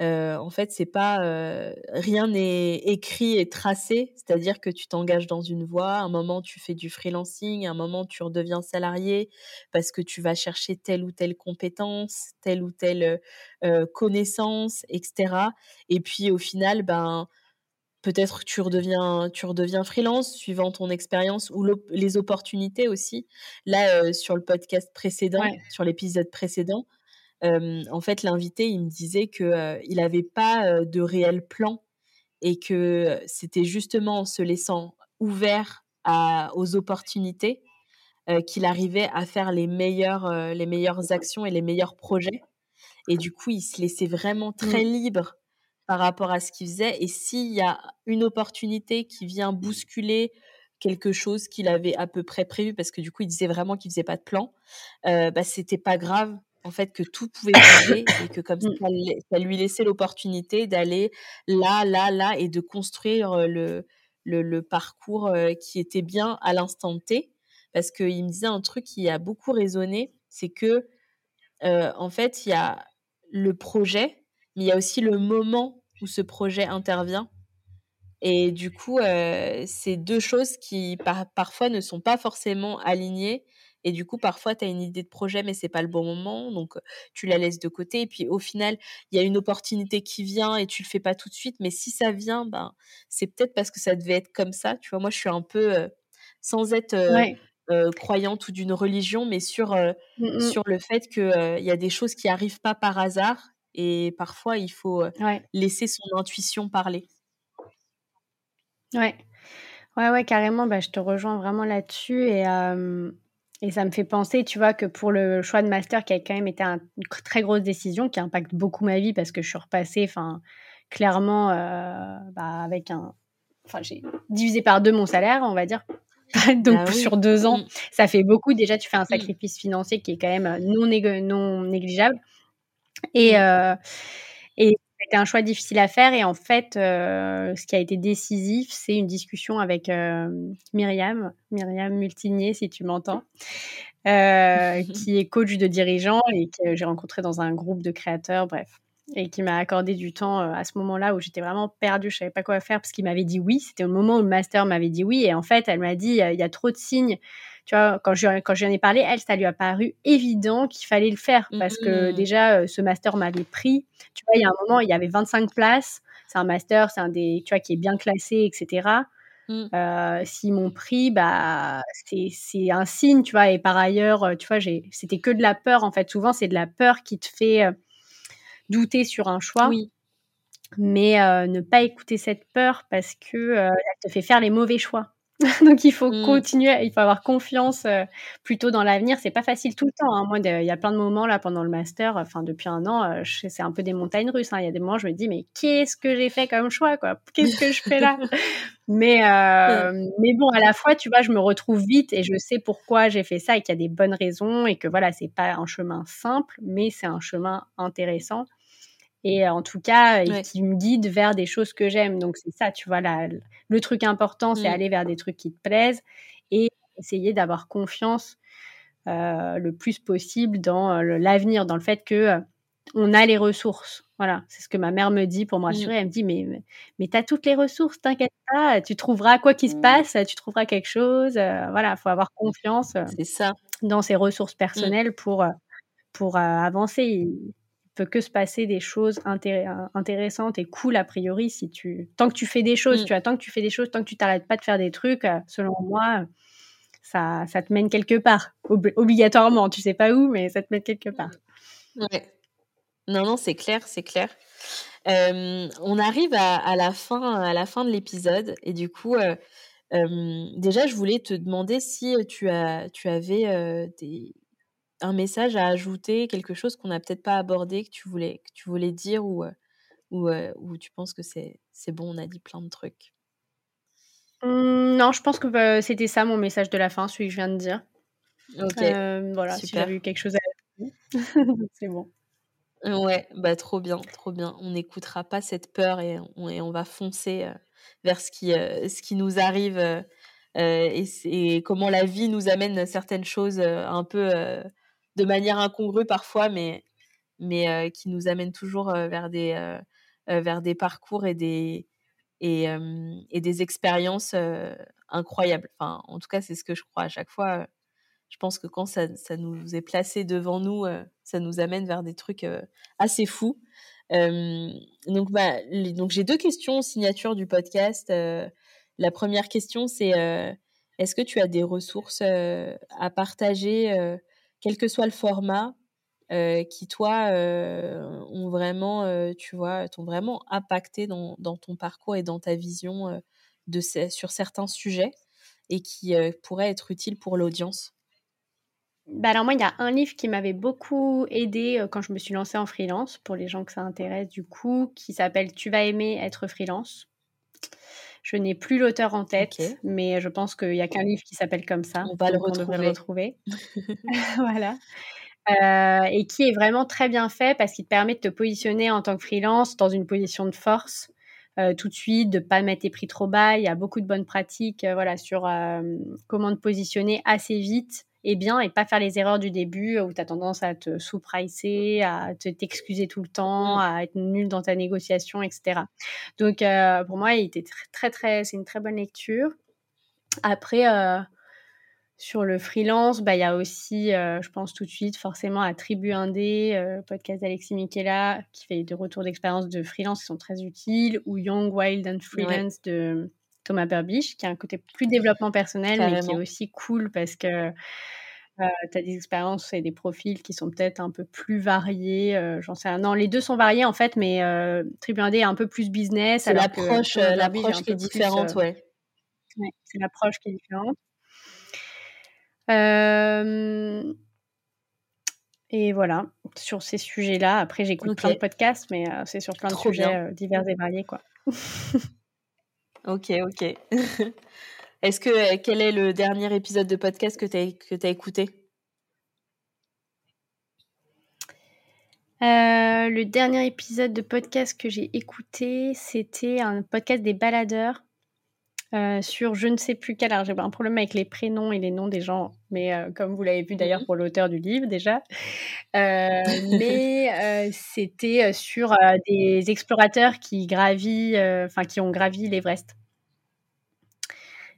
heu, en fait, c'est pas, heu, rien n'est écrit et tracé. C'est-à-dire que tu t'engages dans une voie, un moment tu fais du freelancing, un moment tu redeviens salarié parce que tu vas chercher telle ou telle compétence, telle ou telle, heu, connaissance et cetera et puis au final, ben, Peut-être que tu redeviens tu redeviens freelance suivant ton expérience ou les opportunités aussi. Là, sur le podcast précédent, Ouais. sur l'épisode précédent, en fait, l'invité, il me disait que, heu, il avait pas, de réel plan et que c'était justement en se laissant ouvert à aux opportunités, qu'il arrivait à faire les meilleures, les meilleures actions et les meilleurs projets. Et du coup, il se laissait vraiment très Mmh. libre par rapport à ce qu'il faisait et s'il y a une opportunité qui vient bousculer quelque chose qu'il avait à peu près prévu, parce que du coup, il disait vraiment qu'il faisait pas de plan, bah, c'était pas grave, en fait, que tout pouvait bouger et que comme ça, Mmh. ça ça lui laissait l'opportunité d'aller là, là, là et de construire, le le le parcours, qui était bien à l'instant T. Parce qu'il me disait un truc qui a beaucoup résonné, c'est que, en fait, il y a le projet, mais il y a aussi le moment où ce projet intervient et du coup, c'est 2 choses qui par parfois ne sont pas forcément alignées et du coup, parfois, tu as une idée de projet, mais c'est pas le bon moment, donc tu la laisses de côté et puis au final, il y a une opportunité qui vient et tu le fais pas tout de suite, mais si ça vient, ben, c'est peut-être parce que ça devait être comme ça, tu vois? Moi, je suis un peu, sans être, Ouais. croyante ou d'une religion, mais sur, Mmh mh. sur le fait que, heu, il y a des choses qui arrivent pas par hasard et parfois il faut, Ouais. laisser son intuition parler. Ouais. Ouais, ouais, carrément, bah, je te rejoins vraiment là-dessus et et ça me fait penser, tu vois, que pour le choix de master qui a quand même été un une très grosse décision qui impacte beaucoup ma vie parce que je suis repassée, enfin, clairement, heu, bah, avec un enfin, j'ai divisé par 2 mon salaire, on va dire. Donc Bah sur. 2 ans, ça fait beaucoup. Déjà, tu fais un Mmh. sacrifice financier qui est quand même, heu, non négligeable et heu et c'était un choix difficile à faire et en fait, heu, ce qui a été décisif, c'est une discussion avec, hem, Myriam, Myriam Multinier, si tu m'entends, heu, qui est coach de dirigeants et que j'ai rencontrée dans un groupe de créateurs, bref et qui m'a accordé du temps, à ce moment-là où j'étais vraiment perdue, je savais pas quoi faire parce qu'il m'avait dit «oui». C'était au moment où le master m'avait dit «oui» et en fait, elle m'a dit, «Il y a trop de signes». Tu vois? Quand je lui en quand je lui en ai parlé, elle, ça lui a paru évident qu'il fallait le faire parce que Mmh. déjà, heu, ce master m'avait pris. Tu vois? Il y a un moment, il y avait 25 places. C'est un master, c'est un des tu vois, qui est bien classé et cetera. Mmh. Heu, s'ils m'ont pris, bah, c'est c'est un signe, tu vois? Et par ailleurs, heu, tu vois, c'était que de la peur, en fait. Souvent, c'est de la peur qui te fait, heu, douter sur un choix, Oui. mais ne pas écouter cette peur parce que, elle te fait faire les mauvais choix. Donc il faut Mmh. continuer, il faut avoir confiance, heu, plutôt dans l'avenir. C'est pas facile tout le temps, hein. Moi, il y a plein de moments là pendant le master, enfin depuis un an, je c'est un peu des montagnes russes, hein. Il y a des moments, je me dis: «Mais qu'est-ce que j'ai fait comme choix, quoi? Qu'est-ce que je fais là?» Mais mais bon, à la fois, tu vois, je me retrouve vite et je sais pourquoi j'ai fait ça et qu'il y a des bonnes raisons et que voilà, c'est pas un chemin simple, mais c'est un chemin intéressant et en tout cas et Ouais. qui me guide vers des choses que j'aime. Donc c'est ça, tu vois, la le truc important, c'est Mmh. aller vers des trucs qui te plaisent et essayer d'avoir confiance, heu, le plus possible dans, l'avenir, dans le fait que, on a les ressources. Voilà, c'est ce que ma mère me dit pour me Mmh. rassurer. Elle me dit: «Mais mais mais tu as toutes les ressources, t'inquiète pas, tu trouveras quoi qu'il se passe, tu trouveras quelque chose», voilà, faut avoir confiance, heu, C'est ça. dans ses ressources Mmh. personnelles pour, pour, avancer. Peut que se passer des choses intéressantes et cool a priori si tu tant que tu fais des choses, Mmh. tu vois? Tant que tu fais des choses, tant que tu t'arrêtes pas de faire des trucs, heu, selon moi, ça ça te mène quelque part, ob obligatoirement. Tu sais pas où, mais ça te mène quelque part. Ouais. Non, non, c'est clair, c'est clair. On arrive à à la fin à la fin de l'épisode et du coup, heu déjà, je voulais te demander si tu, as, tu avais des, un message à ajouter, quelque chose qu'on n'a peut-être pas abordé, que tu voulais, que tu voulais dire ou, ou, ou tu penses que c'est bon, on a dit plein de trucs? Mmh, Non, je pense que bah, c'était ça mon message de la fin, celui que je viens de dire. Ok. voilà, si j'avais eu quelque chose à c'est bon. Ouais, bah trop bien, trop bien. On n'écoutera pas cette peur et on, et on va foncer vers ce qui, ce qui nous arrive et, et, comment la vie nous amène certaines choses un peu de manière incongrue parfois, mais, mais qui nous amène toujours vers, des, vers des parcours et des, et des expériences incroyables. Enfin, en tout cas, c'est ce que je crois à chaque fois. Je pense que quand ça, ça nous est placé devant nous, ça nous amène vers des trucs assez fous. donc, bah, donc j'ai deux questions signature du podcast. la première question, c'est est-ce que tu as des ressources à partager quel que soit le format, qui toi ont vraiment, tu vois, t'ont vraiment impacté dans, ton parcours et dans ta vision sur certains sujets et qui pourraient être utiles pour l'audience? Bah alors moi, il y a un livre qui m'avait beaucoup aidé quand je me suis lancée en freelance, pour les gens que ça intéresse du coup, qui s'appelle Tu vas aimer être freelance. Je n'ai plus l'auteur en tête, mais je pense qu'il n'y a qu'un livre qui s'appelle comme ça. On va le retrouver. retrouver. voilà. Euh, et qui est vraiment très bien fait parce qu'il te permet de te positionner en tant que freelance dans une position de force euh, tout de suite, de pas mettre tes prix trop bas. Il y a beaucoup de bonnes pratiques euh, voilà, sur comment te positionner assez vite et bien et pas faire les erreurs du début où tu as tendance à te sous-pricer, à te t'excuser tout le temps, à être nul dans ta négociation, etc. Donc euh, pour moi, il était très très, c'est une très bonne lecture. Après, euh, sur le freelance, bah, il y a aussi, euh, je pense tout de suite forcément à Tribu Indé, podcast d'Alexis Michela, qui fait des retours d'expérience de freelance qui sont très utiles, ou Young, Wild and Freelance de Thomas Burbich, qui a un côté plus développement personnel, mais qui est aussi cool parce que euh, tu as des expériences et des profils qui sont peut-être un peu plus variés. Euh, J'en sais rien. Non, les deux sont variés en fait, mais euh, Tribu est un peu plus business. C'est l'approche l'approche qui est différente, ouais. ouais c'est l'approche qui est différente. Et voilà, sur ces sujets-là. Après, j'écoute plein de podcasts, mais c'est sur plein de sujets divers et variés, quoi. Ok, ok. Est-ce que euh, quel est le dernier épisode de podcast que tu as, écouté? Euh, le dernier épisode de podcast que j'ai écouté, c'était un podcast des baladeurs euh, sur je ne sais plus quel. Alors j'ai un problème avec les prénoms et les noms des gens, mais comme vous l'avez vu d'ailleurs mmh pour l'auteur du livre déjà. mais c'était sur des explorateurs qui enfin qui ont gravi l'Everest.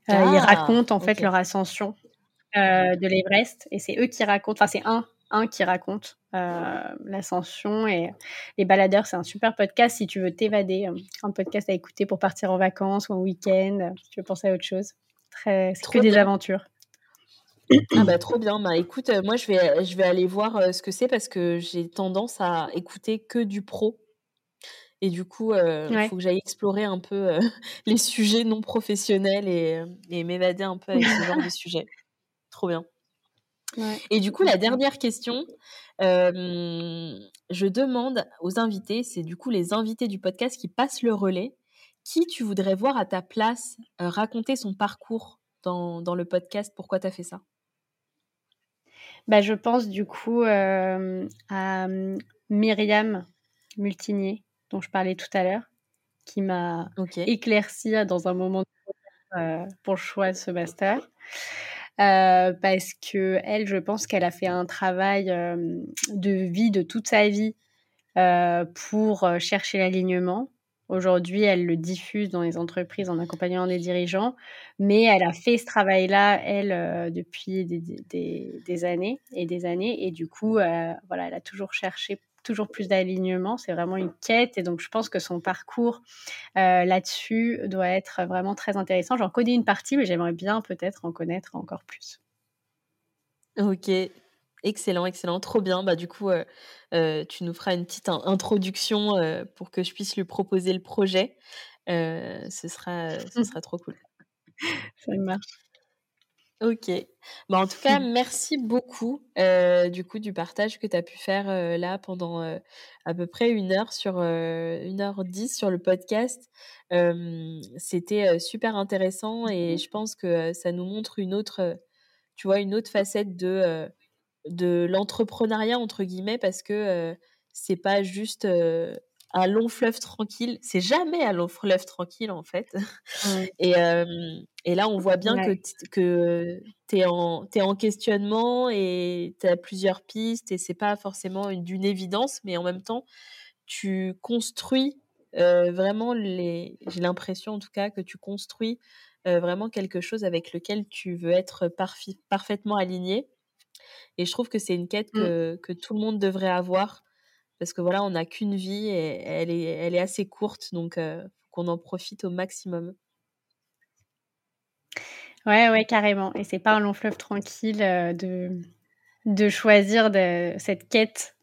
ils ah, racontent en fait leur ascension de l'Everest et c'est eux qui racontent. Enfin c'est un un qui raconte l'ascension et les baladeurs. C'est un super podcast si tu veux t'évader, un podcast à écouter pour partir en vacances ou en week-end, si tu veux penser à autre chose. Très, c'est que des aventures. Ah bah trop bien. Bah écoute, euh, moi je vais, je vais aller voir euh, ce que c'est parce que j'ai tendance à écouter que du pro. Et du coup, euh, il faut que j'aille explorer un peu les sujets non professionnels et, et m'évader un peu avec ce genre de sujets. Trop bien. Et du coup, la dernière question, je demande aux invités, c'est du coup les invités du podcast qui passent le relais, qui tu voudrais voir à ta place raconter son parcours dans, dans le podcast? Pourquoi tu as fait ça? Bah, Je pense du coup à Myriam Multinier, dont je parlais tout à l'heure, qui m'a éclairci dans un moment pour le choix de ce master. Euh, parce que elle, je pense qu'elle a fait un travail de vie de toute sa vie pour chercher l'alignement. Aujourd'hui, elle le diffuse dans les entreprises en accompagnant des dirigeants, mais elle a fait ce travail-là, elle, depuis des, des, des, années et des années. Et du coup, voilà, elle a toujours cherché toujours plus d'alignement. C'est vraiment une quête. Et donc, je pense que son parcours euh, là-dessus doit être vraiment très intéressant. J'en connais une partie, mais j'aimerais bien peut-être en connaître encore plus. Ok. Excellent, excellent, trop bien. Bah, du coup, euh, euh, tu nous feras une petite introduction pour que je puisse lui proposer le projet. ce, sera, ce sera trop cool. Ça marche. OK. Bah, en tout cas, merci beaucoup, heu, du coup, du partage que tu as pu faire, heu, là pendant, heu, à peu près 1 heure sur, 1 heure 10 sur le podcast. C'était, super intéressant et je pense que, ça nous montre une autre, tu vois, une autre facette de, de «l'entrepreneuriat» entre guillemets parce que, c'est pas juste, un long fleuve tranquille. C'est jamais un long fleuve tranquille, en fait et là, on voit bien que Ouais. t que tu es en tu es en questionnement et tu as plusieurs pistes et c'est pas forcément une d'une évidence, mais en même temps, tu construis, vraiment les j'ai l'impression en tout cas que tu construis, vraiment quelque chose avec lequel tu veux être parfi parfaitement aligné et je trouve que c'est une quête Mmh. que tout le monde devrait avoir parce que voilà, on n'a qu'une vie et elle est elle est assez courte donc faut qu'on en profite au maximum. Ouais, ouais, carrément et c'est pas un long fleuve tranquille, de de choisir de cette quête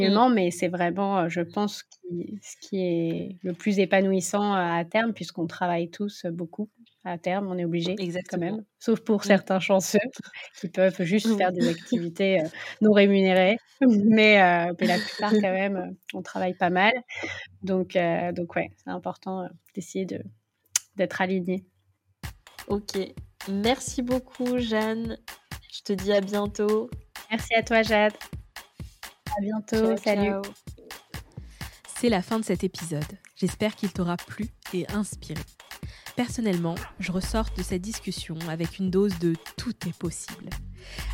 Mmh. d'alignement, mais c'est vraiment, je pense, ce qui ce qui est le plus épanouissant, à terme puisqu'on travaille tous, beaucoup. À terme, on est obligés quand Exactement. même, sauf pour Mmh. certains chanceux qui peuvent juste Oui. faire des activités, heu, non rémunérées, mais heu, mais la plupart quand même, heu, on travaille pas mal donc donc ouais, c'est important, d'essayer de d'être aligné. OK. Merci beaucoup Jeanne. Je te dis à bientôt. Merci à toi Jade. À bientôt, Ciao, salut. ciao. C'est la fin de cet épisode. J'espère qu'il t'aura plu et inspiré. Personnellement, je ressors de cette discussion avec une dose de tout est possible.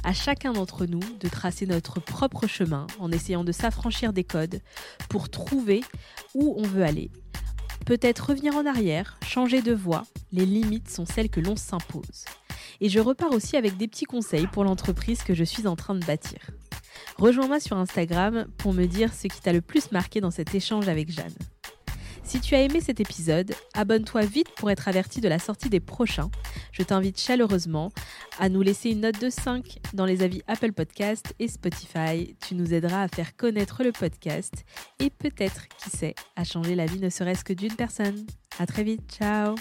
À chacun d'entre nous de tracer notre propre chemin en essayant de s'affranchir des codes pour trouver où on veut aller. Peut-être revenir en arrière, changer de voie, les limites sont celles que l'on s'impose. Et je repars aussi avec des petits conseils pour l'entreprise que je suis en train de bâtir. Rejoins-moi sur Instagram pour me dire ce qui t'a le plus marqué dans cet échange avec Jeanne. Si tu as aimé cet épisode, abonne-toi vite pour être averti de la sortie des prochains. Je t'invite chaleureusement à nous laisser une note de 5 dans les avis Apple Podcast et Spotify. Tu nous aideras à faire connaître le podcast et peut-être, qui sait, à changer la vie ne serait-ce que d'une personne. À très vite, ciao